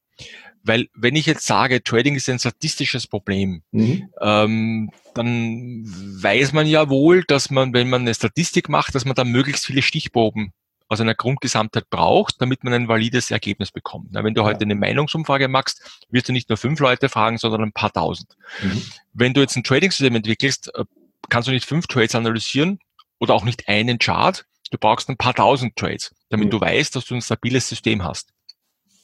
Weil wenn ich jetzt sage, Trading ist ein statistisches Problem, mhm. ähm, dann weiß man ja wohl, dass man, wenn man eine Statistik macht, dass man da möglichst viele Stichproben aus einer Grundgesamtheit braucht, damit man ein valides Ergebnis bekommt. Na, wenn du heute eine Meinungsumfrage machst, wirst du nicht nur fünf Leute fragen, sondern ein paar tausend. Mhm. Wenn du jetzt ein Trading-System entwickelst, äh, kannst du nicht fünf Trades analysieren oder auch nicht einen Chart. Du brauchst ein paar tausend Trades, damit mhm. du weißt, dass du ein stabiles System hast.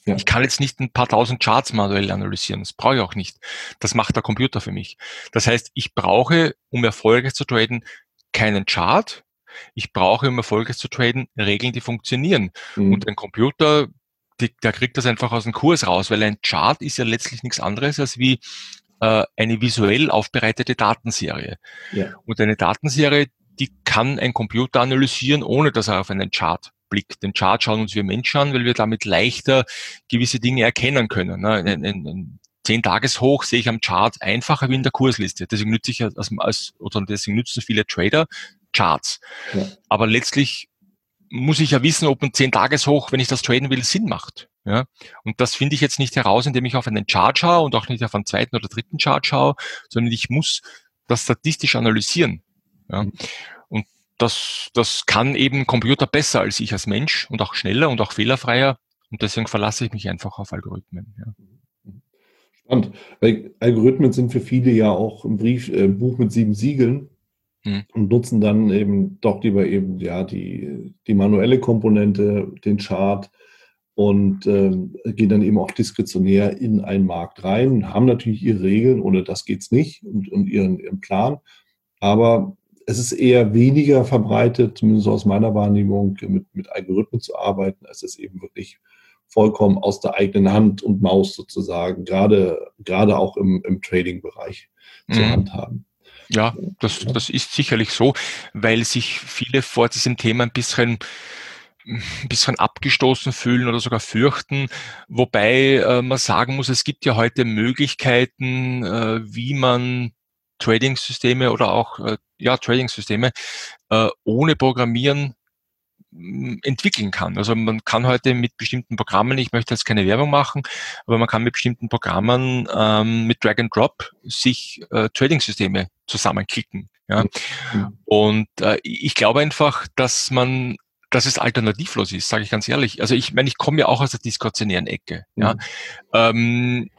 Ja. Ich kann jetzt nicht ein paar tausend Charts manuell analysieren. Das brauche ich auch nicht. Das macht der Computer für mich. Das heißt, ich brauche, um erfolgreich zu traden, keinen Chart. Ich brauche, um erfolgreich zu traden, Regeln, die funktionieren. Mhm. Und ein Computer, die, der kriegt das einfach aus dem Kurs raus, weil ein Chart ist ja letztlich nichts anderes als wie äh, eine visuell aufbereitete Datenserie. Ja. Und eine Datenserie, die kann ein Computer analysieren, ohne dass er auf einen Chart blickt. Den Chart schauen uns wir Menschen an, weil wir damit leichter gewisse Dinge erkennen können. Ne? Ein, ein, ein 10-Tages-Hoch sehe ich am Chart einfacher wie in der Kursliste. Deswegen nütze ich als, als oder deswegen nutzen viele Trader Charts. Ja. Aber letztlich muss ich ja wissen, ob ein 10-Tages-Hoch, wenn ich das traden will, Sinn macht. Ja? Und das finde ich jetzt nicht heraus, indem ich auf einen Chart schaue und auch nicht auf einen zweiten oder dritten Chart schaue, sondern ich muss das statistisch analysieren. Ja? Das, das kann eben Computer besser als ich als Mensch und auch schneller und auch fehlerfreier. Und deswegen verlasse ich mich einfach auf Algorithmen. Ja. Spannend. Weil Algorithmen sind für viele ja auch ein Brief, äh, Buch mit sieben Siegeln hm. und nutzen dann eben doch lieber eben ja die, die manuelle Komponente, den Chart und äh, gehen dann eben auch diskretionär in einen Markt rein, haben natürlich ihre Regeln, ohne das geht's nicht und, und ihren, ihren Plan. Aber es ist eher weniger verbreitet, zumindest aus meiner Wahrnehmung, mit, mit Algorithmen zu arbeiten, als es eben wirklich vollkommen aus der eigenen Hand und Maus sozusagen, gerade, gerade auch im, im Trading-Bereich mhm. zur Hand haben. Ja, das, das ist sicherlich so, weil sich viele vor diesem Thema ein bisschen ein bisschen abgestoßen fühlen oder sogar fürchten, wobei äh, man sagen muss, es gibt ja heute Möglichkeiten, äh, wie man Trading-Systeme oder auch äh, ja Trading-Systeme äh, ohne Programmieren entwickeln kann. Also man kann heute mit bestimmten Programmen, ich möchte jetzt keine Werbung machen, aber man kann mit bestimmten Programmen ähm, mit Drag and Drop sich äh, Trading-Systeme zusammenklicken. Ja? Mhm. Und äh, ich glaube einfach, dass man dass es alternativlos ist, sage ich ganz ehrlich. Also ich meine, ich komme ja auch aus der diskretionären Ecke. Mhm. Ja? Ähm,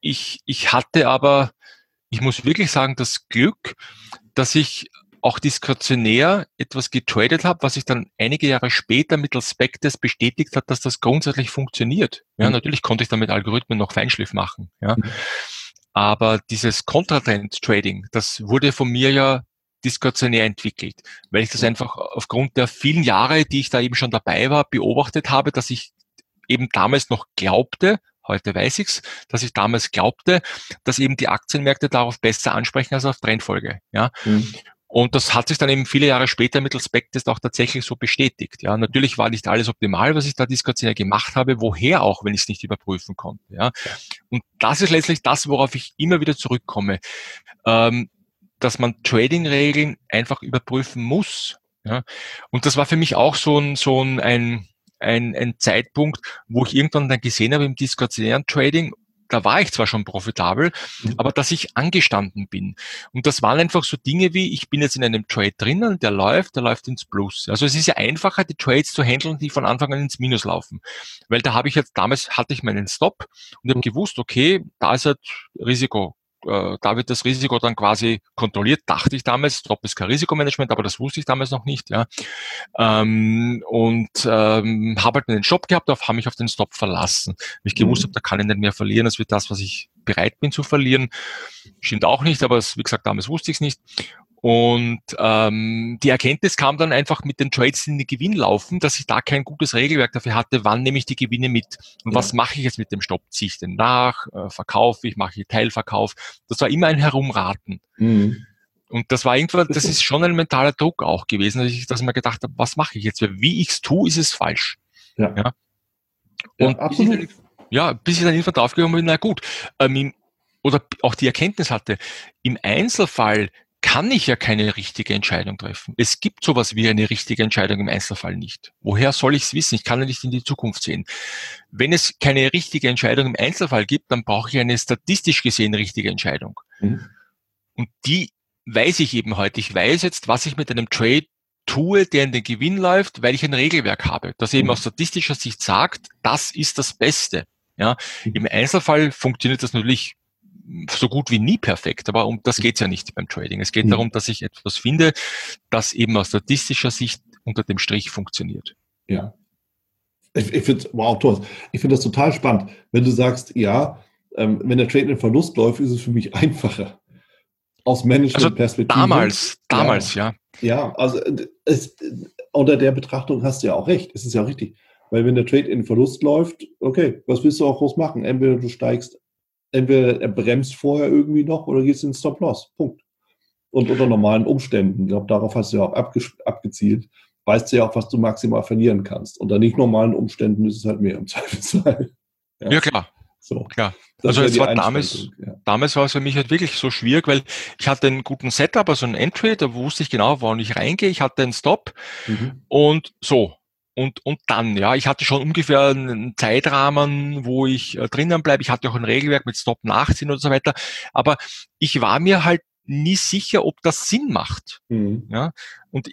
ich, ich hatte aber, ich muss wirklich sagen, das Glück, dass ich auch diskretionär etwas getradet habe, was sich dann einige Jahre später mittels Spectres bestätigt hat, dass das grundsätzlich funktioniert. Ja, mhm. natürlich konnte ich dann mit Algorithmen noch Feinschliff machen. Ja. Mhm. Aber dieses Kontratrend-Trading, das wurde von mir ja diskretionär entwickelt, weil ich das einfach aufgrund der vielen Jahre, die ich da eben schon dabei war, beobachtet habe, dass ich eben damals noch glaubte, heute weiß ich's, dass ich damals glaubte, dass eben die Aktienmärkte darauf besser ansprechen als auf Trendfolge. Ja. Mhm. Und das hat sich dann eben viele Jahre später mittels Backtest auch tatsächlich so bestätigt. Ja, natürlich war nicht alles optimal, was ich da diskretionär gemacht habe, woher auch, wenn ich es nicht überprüfen konnte. Ja, und das ist letztlich das, worauf ich immer wieder zurückkomme, ähm, dass man Trading-Regeln einfach überprüfen muss. Ja, und das war für mich auch so ein, so ein, ein ein, ein Zeitpunkt, wo ich irgendwann dann gesehen habe im diskretionären Trading, da war ich zwar schon profitabel, mhm. aber dass ich angestanden bin. Und das waren einfach so Dinge wie, ich bin jetzt in einem Trade drinnen, der läuft, der läuft ins Plus. Also es ist ja einfacher, die Trades zu handeln, die von Anfang an ins Minus laufen. Weil da habe ich jetzt, damals hatte ich meinen Stop und habe mhm. gewusst, okay, da ist halt Risiko äh, da wird das Risiko dann quasi kontrolliert, dachte ich damals. Stop ist kein Risikomanagement, aber das wusste ich damals noch nicht. Ja. Ähm, und ähm, habe halt einen Shop gehabt, auf, habe mich auf den Stop verlassen. Weil ich gewusst mhm. habe, da kann ich nicht mehr verlieren, das wird das, was ich bereit bin zu verlieren. Stimmt auch nicht, aber wie gesagt, damals wusste ich es nicht. Und ähm, die Erkenntnis kam dann einfach mit den Trades, in den Gewinn laufen, dass ich da kein gutes Regelwerk dafür hatte, wann nehme ich die Gewinne mit und ja. was mache ich jetzt mit dem Stopp? Ziehe ich den nach, äh, verkaufe ich, mache ich Teilverkauf? Das war immer ein Herumraten. Mhm. Und das war irgendwann, das ist schon ein mentaler Druck auch gewesen, dass ich, dass ich mir gedacht habe, was mache ich jetzt? Wie ich es tue, ist es falsch. Ja. ja. Und ja, bis, ich dann, ja, bis ich dann irgendwann draufgekommen bin, na gut, ähm, oder auch die Erkenntnis hatte, im Einzelfall kann ich ja keine richtige Entscheidung treffen. Es gibt sowas wie eine richtige Entscheidung im Einzelfall nicht. Woher soll ich es wissen? Ich kann ja nicht in die Zukunft sehen. Wenn es keine richtige Entscheidung im Einzelfall gibt, dann brauche ich eine statistisch gesehen richtige Entscheidung. Mhm. Und die weiß ich eben heute. Ich weiß jetzt, was ich mit einem Trade tue, der in den Gewinn läuft, weil ich ein Regelwerk habe, das eben Mhm. aus statistischer Sicht sagt, das ist das Beste. Ja, Mhm. im Einzelfall funktioniert das natürlich so gut wie nie perfekt, aber um das geht's ja nicht beim Trading. Es geht Mhm. darum, dass ich etwas finde, das eben aus statistischer Sicht unter dem Strich funktioniert. Ja. Ich, ich finde, wow, Thomas, ich finde das total spannend. Wenn du sagst, ja, ähm, wenn der Trade in Verlust läuft, ist es für mich einfacher. Aus Management-Perspektive. Damals, damals, ja. Ja, also äh, es, unter der Betrachtung hast du ja auch recht. Es ist ja richtig. Weil wenn der Trade in Verlust läuft, okay, was willst du auch groß machen? Entweder du steigst, entweder er bremst vorher irgendwie noch oder gehst in Stop-Loss. Punkt. Und unter normalen Umständen, ich glaube, darauf hast du ja auch abge abgezielt, weißt du ja auch, was du maximal verlieren kannst. Unter nicht normalen Umständen ist es halt mehr im Zweifelsfall. Ja, klar, So. klar. Das Also es war damals- Ja. Damals war es für mich halt wirklich so schwierig, weil ich hatte einen guten Setup, also einen Entry, da wusste ich genau, wann ich reingehe. Ich hatte einen Stop Mhm. und so. Und, und dann, ja, ich hatte schon ungefähr einen Zeitrahmen, wo ich äh, drinnen bleibe. Ich hatte auch ein Regelwerk mit Stop nachziehen und so weiter. Aber ich war mir halt nie sicher, ob das Sinn macht. Mhm. Ja, und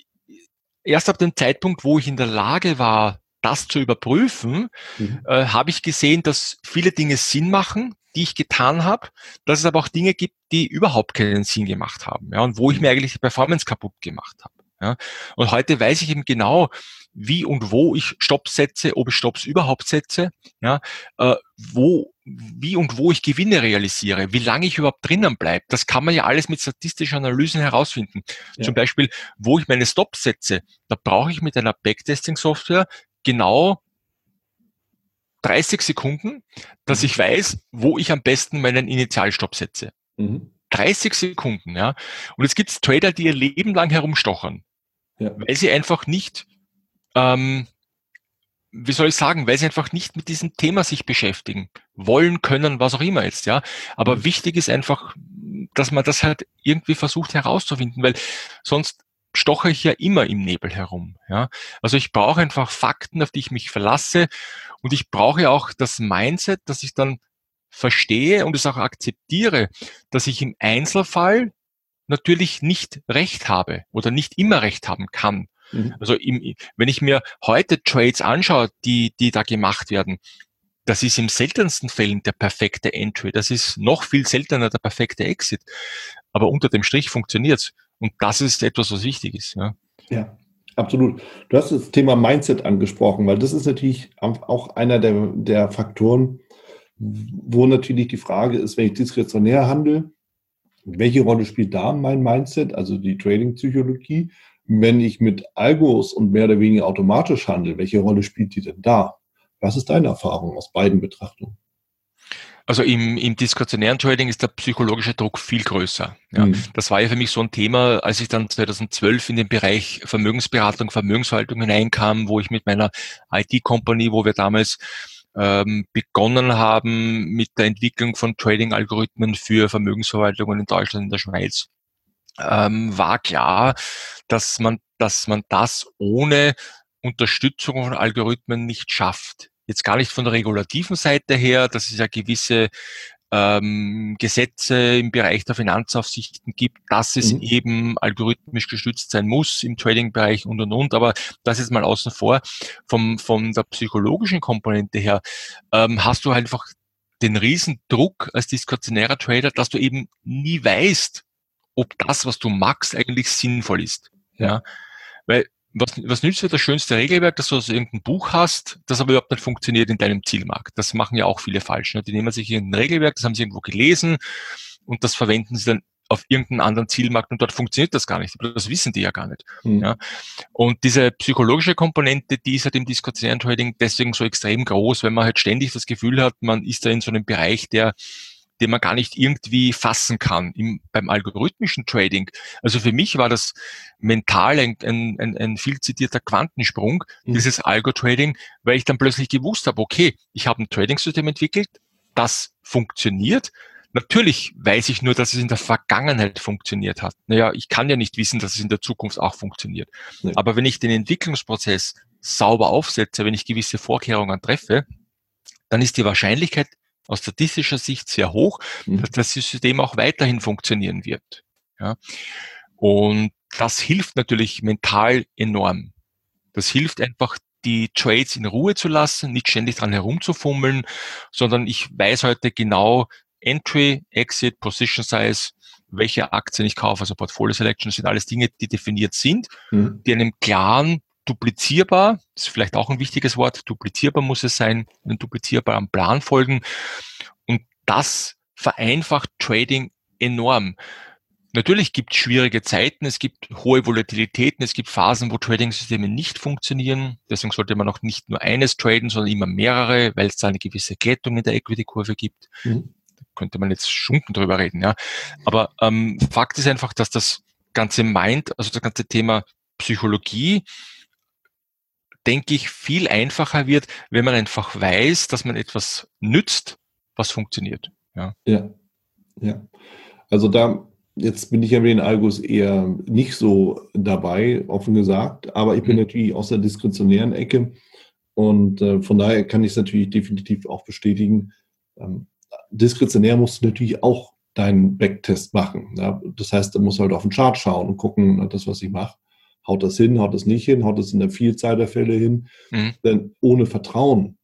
erst ab dem Zeitpunkt, wo ich in der Lage war, das zu überprüfen, Mhm. äh, habe ich gesehen, dass viele Dinge Sinn machen, die ich getan habe, dass es aber auch Dinge gibt, die überhaupt keinen Sinn gemacht haben, ja, und wo ich mir eigentlich die Performance kaputt gemacht habe. Ja. Und heute weiß ich eben genau, wie und wo ich Stops setze, ob ich Stops überhaupt setze, ja, äh, wo, wie und wo ich Gewinne realisiere, wie lange ich überhaupt drinnen bleibe. Das kann man ja alles mit statistischen Analysen herausfinden. Ja. Zum Beispiel, wo ich meine Stops setze, da brauche ich mit einer Backtesting-Software genau 30 Sekunden, dass ich weiß, wo ich am besten meinen Initialstopp setze. Mhm. 30 Sekunden, ja. Und es gibt Trader, die ihr Leben lang herumstochern, Ja. weil sie einfach nicht, ähm, wie soll ich sagen, weil sie einfach nicht mit diesem Thema sich beschäftigen wollen, können, was auch immer jetzt, ja. Aber Mhm. wichtig ist einfach, dass man das halt irgendwie versucht herauszufinden, weil sonst stoche ich ja immer im Nebel herum, ja. Also ich brauche einfach Fakten, auf die ich mich verlasse und ich brauche auch das Mindset, dass ich dann verstehe und es auch akzeptiere, dass ich im Einzelfall natürlich nicht recht habe oder nicht immer recht haben kann. Mhm. Also im, wenn ich mir heute Trades anschaue, die, die da gemacht werden, das ist im seltensten Fällen der perfekte Entry. Das ist noch viel seltener der perfekte Exit. Aber unter dem Strich funktioniert's. Und das ist etwas, was wichtig ist. Ja. Ja, absolut. Du hast das Thema Mindset angesprochen, weil das ist natürlich auch einer der, der Faktoren, wo natürlich die Frage ist, wenn ich diskretionär handle, welche Rolle spielt da mein Mindset, also die Trading-Psychologie? Wenn ich mit Algos und mehr oder weniger automatisch handle, welche Rolle spielt die denn da? Was ist deine Erfahrung aus beiden Betrachtungen? Also im, im diskretionären Trading ist der psychologische Druck viel größer. Ja. Mhm. Das war ja für mich so ein Thema, als ich dann 2012 in den Bereich Vermögensberatung, Vermögensverwaltung hineinkam, wo ich mit meiner IT-Company, wo wir damals ähm, begonnen haben mit der Entwicklung von Trading-Algorithmen für Vermögensverwaltungen in Deutschland und in der Schweiz, ähm, war klar, dass man, dass man das ohne Unterstützung von Algorithmen nicht schafft. Jetzt gar nicht von der regulativen Seite her, dass es ja gewisse ähm, Gesetze im Bereich der Finanzaufsichten gibt, dass es Mhm. eben algorithmisch gestützt sein muss im Trading-Bereich und und und. Aber das ist mal außen vor. Vom, von der psychologischen Komponente her ähm, hast du einfach den riesen Druck als diskretionärer Trader, dass du eben nie weißt, ob das, was du magst, eigentlich sinnvoll ist. Ja. Weil was, was nützt dir das schönste Regelwerk, dass du aus irgendein Buch hast, das aber überhaupt nicht funktioniert in deinem Zielmarkt? Das machen ja auch viele falsch. Ne? Die nehmen sich irgendein Regelwerk, das haben sie irgendwo gelesen und das verwenden sie dann auf irgendeinen anderen Zielmarkt und dort funktioniert das gar nicht. Aber das wissen die ja gar nicht. Mhm. Ja. Und diese psychologische Komponente, die ist halt im diskursiven Trading deswegen so extrem groß, wenn man halt ständig das Gefühl hat, man ist da in so einem Bereich, der den man gar nicht irgendwie fassen kann im, beim algorithmischen Trading. Also für mich war das mental ein, ein, ein, ein viel zitierter Quantensprung, Mhm. dieses Algo-Trading, weil ich dann plötzlich gewusst habe, okay, ich habe ein Trading-System entwickelt, das funktioniert. Natürlich weiß ich nur, dass es in der Vergangenheit funktioniert hat. Naja, ich kann ja nicht wissen, dass es in der Zukunft auch funktioniert. Nee. Aber wenn ich den Entwicklungsprozess sauber aufsetze, wenn ich gewisse Vorkehrungen treffe, dann ist die Wahrscheinlichkeit aus statistischer Sicht sehr hoch, Mhm. dass das System auch weiterhin funktionieren wird. Ja. Und das hilft natürlich mental enorm. Das hilft einfach, die Trades in Ruhe zu lassen, nicht ständig dran herumzufummeln, sondern ich weiß heute genau Entry, Exit, Position Size, welche Aktien ich kaufe, also Portfolio Selection, sind alles Dinge, die definiert sind, mhm. die einem klaren, duplizierbar, ist vielleicht auch ein wichtiges Wort, duplizierbar muss es sein, einem duplizierbaren Plan folgen. Und das vereinfacht Trading enorm. Natürlich gibt es schwierige Zeiten, es gibt hohe Volatilitäten, es gibt Phasen, wo Trading-Systeme nicht funktionieren. Deswegen sollte man auch nicht nur eines traden, sondern immer mehrere, weil es da eine gewisse Glättung in der Equity-Kurve gibt. Mhm. Da könnte man jetzt Stunden drüber reden, ja. Aber ähm, Fakt ist einfach, dass das ganze Mind, also das ganze Thema Psychologie, denke ich, viel einfacher wird, wenn man einfach weiß, dass man etwas nützt, was funktioniert. Ja, ja. ja. Also da Jetzt bin ich ja mit den Algos eher nicht so dabei, offen gesagt, aber ich bin mhm. natürlich aus der diskretionären Ecke und äh, von daher kann ich es natürlich definitiv auch bestätigen. Ähm, diskretionär musst du natürlich auch deinen Backtest machen. Ja? Das heißt, du musst halt auf den Chart schauen und gucken, das, was ich mache, haut das hin, haut das nicht hin, haut das in der Vielzahl der Fälle hin. Mhm. Denn ohne Vertrauen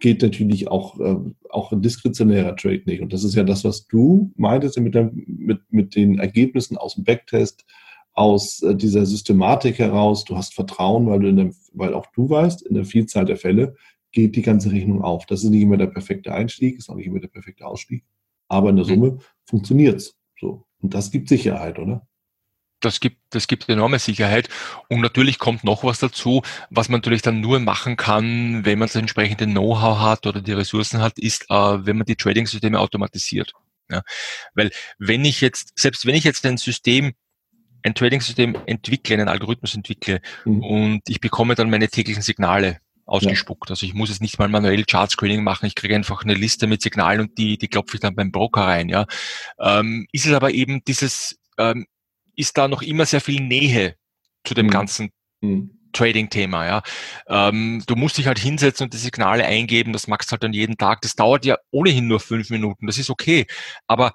geht natürlich auch, äh, auch ein diskretionärer Trade nicht. Und das ist ja das, was du meintest mit, der, mit, mit den Ergebnissen aus dem Backtest, aus äh, dieser Systematik heraus. Du hast Vertrauen, weil, du in dem, weil auch du weißt, in der Vielzahl der Fälle geht die ganze Rechnung auf. Das ist nicht immer der perfekte Einstieg, ist auch nicht immer der perfekte Ausstieg. Aber in der mhm. Summe mhm. funktioniert es. So. Und das gibt Sicherheit, oder? Das gibt, das gibt enorme Sicherheit. Und natürlich kommt noch was dazu, was man natürlich dann nur machen kann, wenn man das entsprechende Know-how hat oder die Ressourcen hat, ist, äh, wenn man die Trading-Systeme automatisiert. Ja. Weil wenn ich jetzt, selbst wenn ich jetzt ein System, ein Trading-System entwickle, einen Algorithmus entwickle mhm. und ich bekomme dann meine täglichen Signale ausgespuckt. Ja. Also ich muss jetzt nicht mal manuell Chart Screening machen, ich kriege einfach eine Liste mit Signalen und die, die klopfe ich dann beim Broker rein. Ja. Ähm, ist es aber eben dieses ähm, ist da noch immer sehr viel Nähe zu dem mhm. ganzen mhm. Trading-Thema. Ja. Ähm, du musst dich halt hinsetzen und die Signale eingeben, das machst du halt dann jeden Tag. Das dauert ja ohnehin nur fünf Minuten, das ist okay. Aber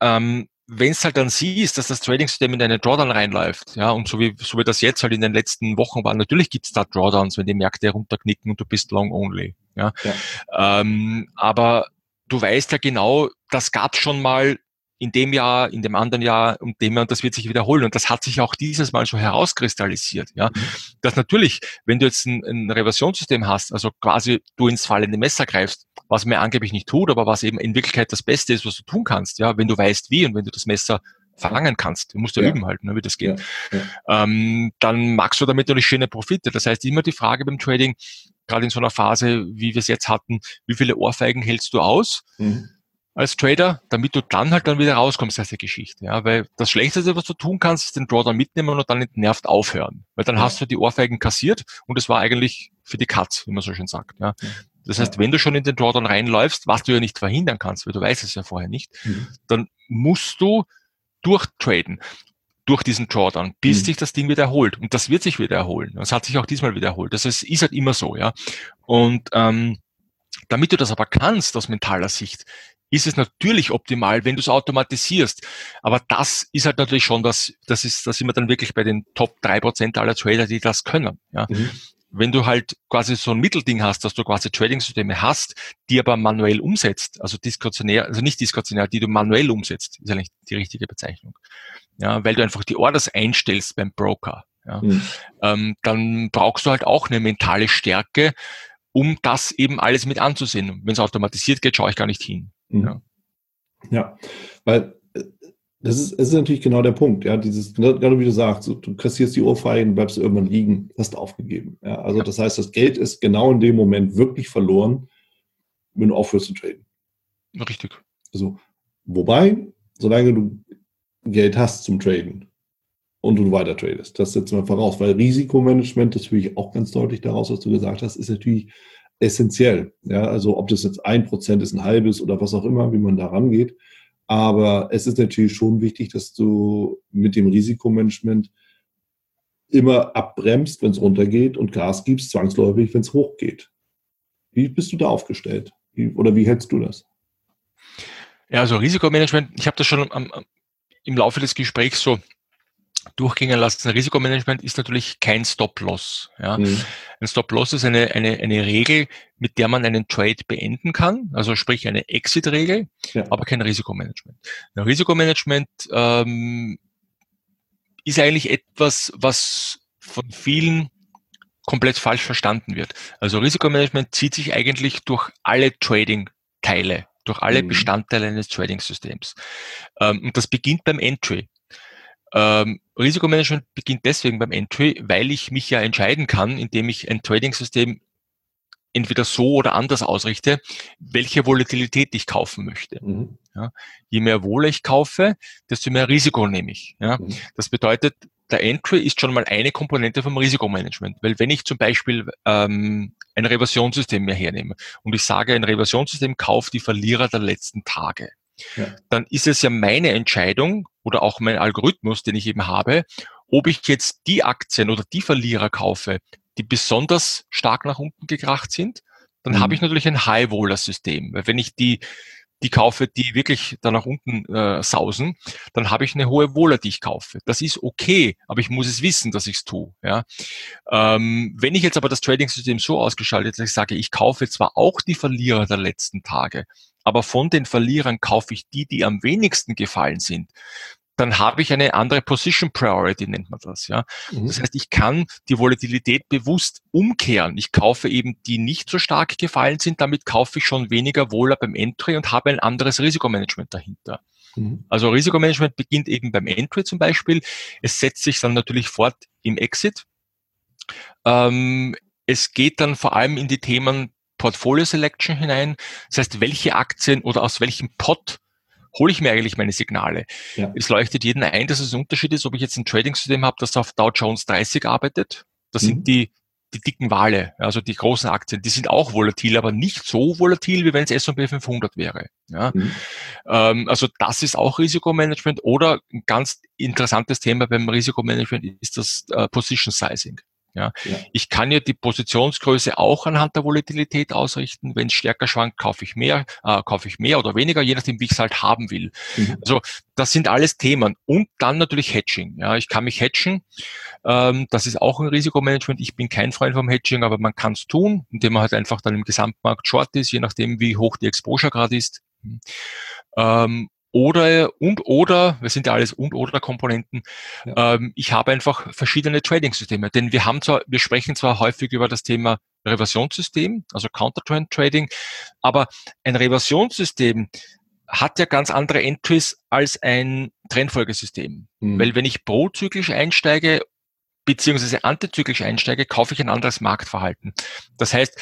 ähm, wenn es halt dann siehst, dass das Trading-System in deine Drawdown reinläuft, ja, und so wie, so wie das jetzt halt in den letzten Wochen war, natürlich gibt's da Drawdowns, wenn die Märkte runterknicken und du bist long only. Ja. ja. Ähm, aber du weißt ja genau, das gab's schon mal in dem Jahr, in dem anderen Jahr, um dem Jahr, und das wird sich wiederholen. Und das hat sich auch dieses Mal so herauskristallisiert, ja. Mhm. Dass natürlich, wenn du jetzt ein, ein Reversionssystem hast, also quasi du ins fallende Messer greifst, was mir angeblich nicht tut, aber was eben in Wirklichkeit das Beste ist, was du tun kannst, ja, wenn du weißt wie und wenn du das Messer verlangen kannst, du musst ja, ja. üben halt, ne, wie das geht, ja. Ähm, dann magst du damit natürlich schöne Profite. Das heißt, immer die Frage beim Trading, gerade in so einer Phase, wie wir es jetzt hatten, wie viele Ohrfeigen hältst du aus? Mhm als Trader, damit du dann halt dann wieder rauskommst aus der Geschichte. Ja, weil das Schlechteste, was du tun kannst, ist den Drawdown mitnehmen und dann entnervt aufhören. Weil dann ja. hast du die Ohrfeigen kassiert und es war eigentlich für die Katz, wie man so schön sagt. Ja. Das heißt, wenn du schon in den Drawdown reinläufst, was du ja nicht verhindern kannst, weil du weißt es ja vorher nicht, mhm. dann musst du durchtraden durch diesen Drawdown, bis mhm. sich das Ding wieder erholt. Und das wird sich wieder erholen. Das hat sich auch diesmal wieder erholt. Das heißt, ist halt immer so, ja. Und ähm, damit du das aber kannst aus mentaler Sicht, ist es natürlich optimal, wenn du es automatisierst. Aber das ist halt natürlich schon das, das ist, da sind wir dann wirklich bei den Top drei Prozent aller Trader, die das können. Ja. Mhm. Wenn du halt quasi so ein Mittelding hast, dass du quasi Trading-Systeme hast, die aber manuell umsetzt, also diskretionär, also nicht diskretionär, die du manuell umsetzt, ist eigentlich die richtige Bezeichnung. Ja, weil du einfach die Orders einstellst beim Broker. Ja, mhm. ähm, dann brauchst du halt auch eine mentale Stärke, um das eben alles mit anzusehen. Wenn es automatisiert geht, schaue ich gar nicht hin. Mhm. Ja. ja, weil äh, das ist, das ist natürlich genau der Punkt, ja, dieses, gerade wie du sagst, du kassierst die Ohrfeigen, bleibst irgendwann liegen, hast aufgegeben. Ja, also ja. das heißt, das Geld ist genau in dem Moment wirklich verloren, wenn du aufhörst zu traden. Richtig. Also, wobei, solange du Geld hast zum Traden und du weiter tradest, das setzen wir voraus, weil Risikomanagement, das führe ich auch ganz deutlich daraus, was du gesagt hast, ist natürlich essentiell. Ja, also ob das jetzt ein Prozent ist, ein halbes oder was auch immer, wie man da rangeht. Aber es ist natürlich schon wichtig, dass du mit dem Risikomanagement immer abbremst, wenn es runtergeht und Gas gibst, zwangsläufig, wenn es hochgeht. Wie bist du da aufgestellt? Wie, oder wie hältst du das? Ja, also Risikomanagement, ich habe das schon am, im Laufe des Gesprächs so durchgehen lassen. Risikomanagement ist natürlich kein Stop-Loss. Ja. Mhm. Ein Stop-Loss ist eine, eine, eine Regel, mit der man einen Trade beenden kann, also sprich eine Exit-Regel, ja. aber kein Risikomanagement. Ein Risikomanagement ähm, ist eigentlich etwas, was von vielen komplett falsch verstanden wird. Also Risikomanagement zieht sich eigentlich durch alle Trading-Teile, durch alle mhm. Bestandteile eines Trading-Systems. Ähm, und das beginnt beim Entry. Ähm, Risikomanagement beginnt deswegen beim Entry, weil ich mich ja entscheiden kann, indem ich ein Trading-System entweder so oder anders ausrichte, welche Volatilität ich kaufen möchte. Mhm. Ja, je mehr Wohle ich kaufe, desto mehr Risiko nehme ich. Ja, mhm. Das bedeutet, der Entry ist schon mal eine Komponente vom Risikomanagement, weil wenn ich zum Beispiel ähm, ein Reversionssystem mir hernehme und ich sage, ein Reversionssystem kauft die Verlierer der letzten Tage, ja. dann ist es ja meine Entscheidung oder auch mein Algorithmus, den ich eben habe, ob ich jetzt die Aktien oder die Verlierer kaufe, die besonders stark nach unten gekracht sind, dann mhm. habe ich natürlich ein High-Wohler-System. Weil wenn ich die, die kaufe, die wirklich da nach unten äh, sausen, dann habe ich eine hohe Wohler, die ich kaufe. Das ist okay, aber ich muss es wissen, dass ich es tue. Ja? Ähm, wenn ich jetzt aber das Trading-System so ausgeschaltet, dass ich sage, ich kaufe zwar auch die Verlierer der letzten Tage, aber von den Verlierern kaufe ich die, die am wenigsten gefallen sind, dann habe ich eine andere Position Priority, nennt man das. Ja. Mhm. Das heißt, ich kann die Volatilität bewusst umkehren. Ich kaufe eben die nicht so stark gefallen sind, damit kaufe ich schon weniger Wohler beim Entry und habe ein anderes Risikomanagement dahinter. Mhm. Also Risikomanagement beginnt eben beim Entry zum Beispiel. Es setzt sich dann natürlich fort im Exit. Ähm, es geht dann vor allem in die Themen Portfolio Selection hinein. Das heißt, welche Aktien oder aus welchem Pot hole ich mir eigentlich meine Signale? Ja. Es leuchtet jeden ein, dass es ein Unterschied ist, ob ich jetzt ein Trading-System habe, das auf Dow Jones 30 arbeitet. Das mhm. sind die, die dicken Wale, also die großen Aktien. Die sind auch volatil, aber nicht so volatil, wie wenn es S&P 500 wäre. Ja? Mhm. Ähm, also das ist auch Risikomanagement. Oder ein ganz interessantes Thema beim Risikomanagement ist das äh, Position Sizing. Ja. ja. Ich kann ja die Positionsgröße auch anhand der Volatilität ausrichten. Wenn es stärker schwankt, kaufe ich mehr, äh, kaufe ich mehr oder weniger, je nachdem, wie ich es halt haben will. Mhm. Also das sind alles Themen. Und dann natürlich Hedging. Ja, ich kann mich hedgen. Ähm, das ist auch ein Risikomanagement. Ich bin kein Freund vom Hedging, aber man kann es tun, indem man halt einfach dann im Gesamtmarkt short ist, je nachdem, wie hoch die Exposure gerade ist. Ähm, oder und oder, wir sind ja alles und oder Komponenten, ja. ähm, ich habe einfach verschiedene Trading-Systeme. Denn wir haben zwar, wir sprechen zwar häufig über das Thema Reversionssystem, also Counter-Trend Trading, aber ein Reversionssystem hat ja ganz andere Entries als ein Trendfolgesystem. Mhm. Weil wenn ich prozyklisch einsteige, beziehungsweise antizyklisch einsteige, kaufe ich ein anderes Marktverhalten. Das heißt,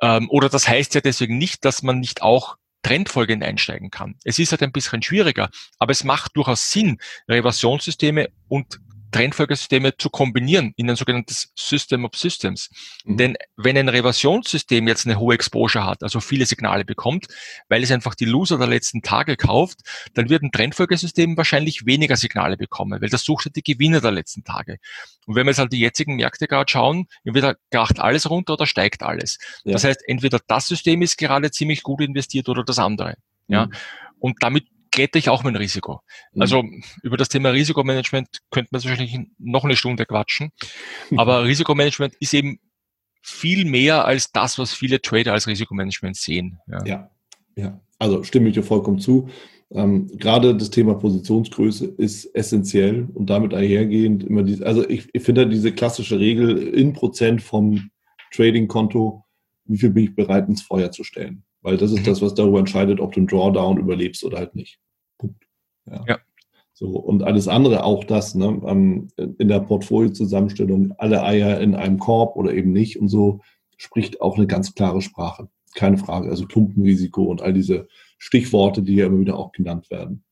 ähm, oder das heißt ja deswegen nicht, dass man nicht auch trendfolgend einsteigen kann. Es ist halt ein bisschen schwieriger, aber es macht durchaus Sinn, Reversionssysteme und Trendfolgesysteme zu kombinieren in ein sogenanntes System of Systems. Mhm. Denn wenn ein Reversionssystem jetzt eine hohe Exposure hat, also viele Signale bekommt, weil es einfach die Loser der letzten Tage kauft, dann wird ein Trendfolgesystem wahrscheinlich weniger Signale bekommen, weil das sucht ja die Gewinner der letzten Tage. Und wenn wir jetzt halt die jetzigen Märkte gerade schauen, entweder kracht alles runter oder steigt alles. Ja. Das heißt, entweder das System ist gerade ziemlich gut investiert oder das andere. Ja. Mhm. Und damit glätte ich auch mein Risiko. Mhm. Also über das Thema Risikomanagement könnte man wahrscheinlich noch eine Stunde quatschen. Aber Risikomanagement ist eben viel mehr als das, was viele Trader als Risikomanagement sehen. Ja, ja. ja. Also stimme ich dir vollkommen zu. Ähm, gerade das Thema Positionsgröße ist essentiell und damit einhergehend immer diese, also ich, ich finde diese klassische Regel in Prozent vom Trading-Konto, wie viel bin ich bereit ins Feuer zu stellen? Weil das ist mhm. das, was darüber entscheidet, ob du einen Drawdown überlebst oder halt nicht. Ja. ja. So, und alles andere, auch das, ne, in der Portfoliozusammenstellung, alle Eier in einem Korb oder eben nicht und so, spricht auch eine ganz klare Sprache. Keine Frage. Also Klumpenrisiko und all diese Stichworte, die ja immer wieder auch genannt werden.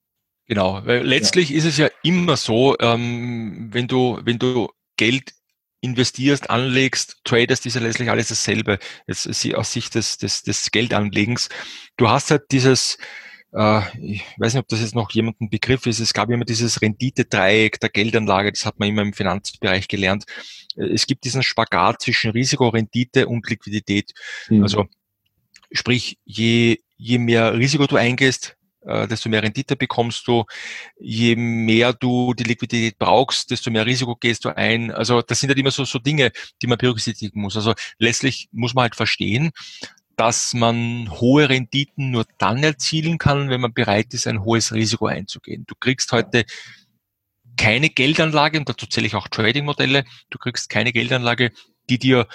Genau, weil letztlich ja. ist es ja immer so, ähm, wenn du, wenn du Geld investierst, anlegst, tradest, ist ja letztlich alles dasselbe, jetzt aus Sicht des, des, des Geldanlegens. Du hast halt dieses, äh, ich weiß nicht, ob das jetzt noch jemand ein Begriff ist, es gab immer dieses Renditedreieck der Geldanlage, das hat man immer im Finanzbereich gelernt. Es gibt diesen Spagat zwischen Risiko, Rendite und Liquidität. Mhm. Also sprich, je, je mehr Risiko du eingehst, äh, desto mehr Rendite bekommst du. Je mehr du die Liquidität brauchst, desto mehr Risiko gehst du ein. Also das sind halt immer so, so Dinge, die man berücksichtigen muss. Also letztlich muss man halt verstehen, dass man hohe Renditen nur dann erzielen kann, wenn man bereit ist, ein hohes Risiko einzugehen. Du kriegst heute keine Geldanlage, und dazu zähle ich auch Trading-Modelle, du kriegst keine Geldanlage, die dir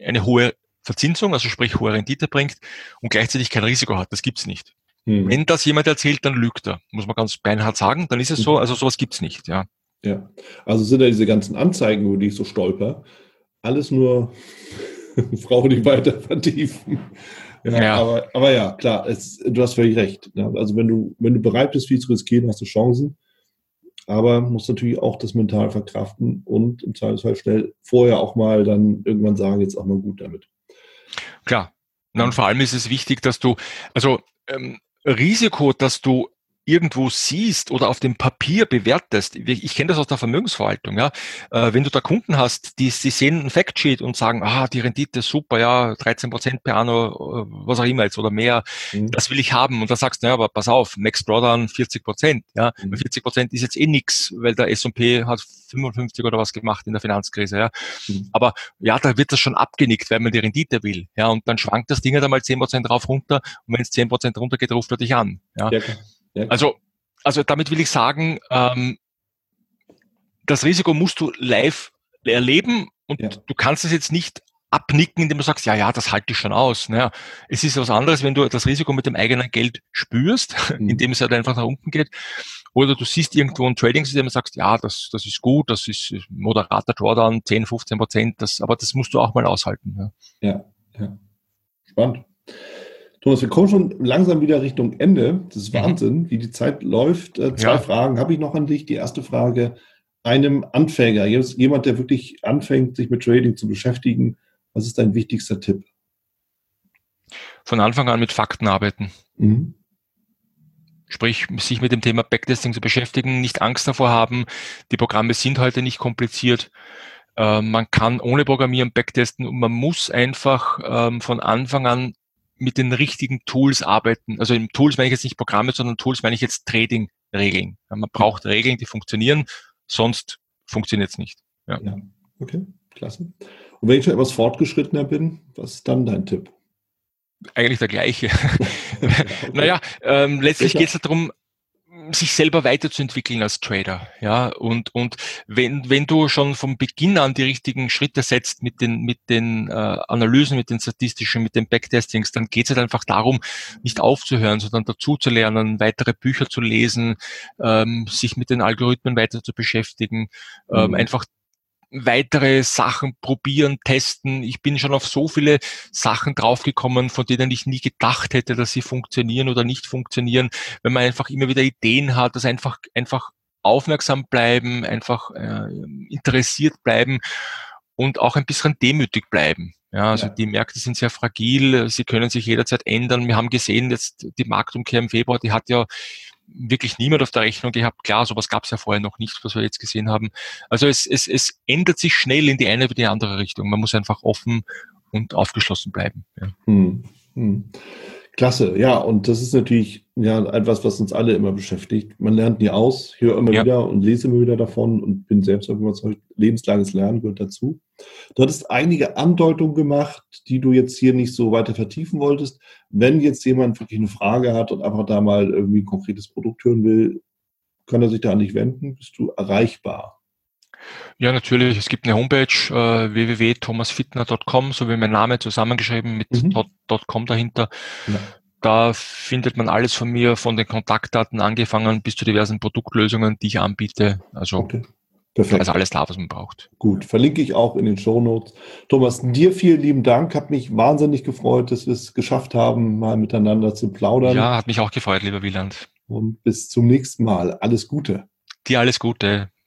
eine hohe Verzinsung, also sprich hohe Rendite bringt und gleichzeitig kein Risiko hat. Das gibt's nicht. Hm. Wenn das jemand erzählt, dann lügt er, muss man ganz beinhart sagen. Dann ist es so, mhm. also sowas gibt's nicht. Ja. Ja, also sind ja diese ganzen Anzeigen, wo die ich so stolper, alles nur Frauen, die weiter vertiefen. Ja, ja. Aber, aber ja, klar, es, du hast völlig recht. Ja, also wenn du, wenn du bereit bist, viel zu riskieren, hast du Chancen. Aber musst natürlich auch das mental verkraften und im Zweifelsfall schnell vorher auch mal dann irgendwann sagen, jetzt auch mal gut damit. Klar. Na, und vor allem ist es wichtig, dass du, also ähm, Risiko, dass du irgendwo siehst oder auf dem Papier bewertest, ich kenne das aus der Vermögensverwaltung, ja, äh, wenn du da Kunden hast, die, die sehen ein Factsheet und sagen, ah, die Rendite ist super, ja, 13 Prozent per anno, äh, was auch immer jetzt oder mehr, mhm. das will ich haben. Und da sagst du, ja, aber pass auf, Max Drawdown 40 Prozent, ja, mhm. 40 Prozent ist jetzt eh nix, weil der S&P hat 55 oder was gemacht in der Finanzkrise, ja. Mhm. Aber ja, da wird das schon abgenickt, weil man die Rendite will, ja, und dann schwankt das Ding halt einmal 10 Prozent rauf runter und wenn es 10 Prozent runter geht, ruft er dich an, ja. ja also, also damit will ich sagen, ähm, das Risiko musst du live erleben und ja. du kannst es jetzt nicht abnicken, indem du sagst, ja, ja, das halte ich schon aus. Naja, es ist was anderes, wenn du das Risiko mit dem eigenen Geld spürst, mhm. indem es halt einfach nach unten geht. Oder du siehst irgendwo ein Trading-System und sagst, ja, das, das ist gut, das ist moderater Drawdown, 10, 15 Prozent, das, aber das musst du auch mal aushalten. Ja, ja. ja. Spannend. Thomas, wir kommen schon langsam wieder Richtung Ende. Das ist mhm. Wahnsinn, mhm. wie die Zeit läuft. Äh, zwei ja. Fragen habe ich noch an dich. Die erste Frage, einem Anfänger, jemand, der wirklich anfängt, sich mit Trading zu beschäftigen, was ist dein wichtigster Tipp? Von Anfang an mit Fakten arbeiten. Mhm. Sprich, sich mit dem Thema Backtesting zu beschäftigen, nicht Angst davor haben. Die Programme sind heute nicht kompliziert. Äh, man kann ohne Programmieren backtesten und man muss einfach ähm, von Anfang an mit den richtigen Tools arbeiten. Also im Tools meine ich jetzt nicht Programme, sondern Tools meine ich jetzt Trading-Regeln. Man braucht Regeln, die funktionieren, sonst funktioniert es nicht. Ja. ja. Okay, klasse. Und wenn ich schon etwas fortgeschrittener bin, was ist dann dein Tipp? Eigentlich der gleiche. Naja, ähm, letztlich geht es darum, sich selber weiterzuentwickeln als Trader. Ja, und, und wenn, wenn du schon von Beginn an die richtigen Schritte setzt mit den, mit den äh, Analysen, mit den statistischen, mit den Backtestings, dann geht es halt einfach darum, nicht aufzuhören, sondern dazu zu lernen, weitere Bücher zu lesen, ähm, sich mit den Algorithmen weiter zu beschäftigen, ähm, mhm. einfach weitere Sachen probieren, testen. Ich bin schon auf so viele Sachen draufgekommen, von denen ich nie gedacht hätte, dass sie funktionieren oder nicht funktionieren. Wenn man einfach immer wieder Ideen hat, dass einfach, einfach aufmerksam bleiben, einfach äh, interessiert bleiben und auch ein bisschen demütig bleiben. Ja, also ja. die Märkte sind sehr fragil, sie können sich jederzeit ändern. Wir haben gesehen, jetzt die Marktumkehr im Februar, die hat ja wirklich niemand auf der Rechnung gehabt. Klar, sowas gab es ja vorher noch nicht, was wir jetzt gesehen haben. Also es, es, es ändert sich schnell in die eine oder die andere Richtung. Man muss einfach offen und aufgeschlossen bleiben. Ja. Hm, hm. Klasse, ja, und das ist natürlich ja etwas, was uns alle immer beschäftigt. Man lernt nie aus, höre immer ja. wieder und lese immer wieder davon und bin selbst auch überzeugt, lebenslanges Lernen gehört dazu. Du hattest einige Andeutungen gemacht, die du jetzt hier nicht so weiter vertiefen wolltest. Wenn jetzt jemand wirklich eine Frage hat und einfach da mal irgendwie ein konkretes Produkt hören will, kann er sich da an dich wenden? Bist du erreichbar? Ja, natürlich. Es gibt eine Homepage äh, www.thomasfitner.com, so wie mein Name zusammengeschrieben mit mhm. .com dahinter. Ja. Da findet man alles von mir, von den Kontaktdaten angefangen bis zu diversen Produktlösungen, die ich anbiete. Also okay. Perfekt. Also alles da, was man braucht. Gut, verlinke ich auch in den Show Notes. Thomas, dir vielen lieben Dank. Hat mich wahnsinnig gefreut, dass wir es geschafft haben, mal miteinander zu plaudern. Ja, hat mich auch gefreut, lieber Wieland. Und bis zum nächsten Mal. Alles Gute. Dir alles Gute.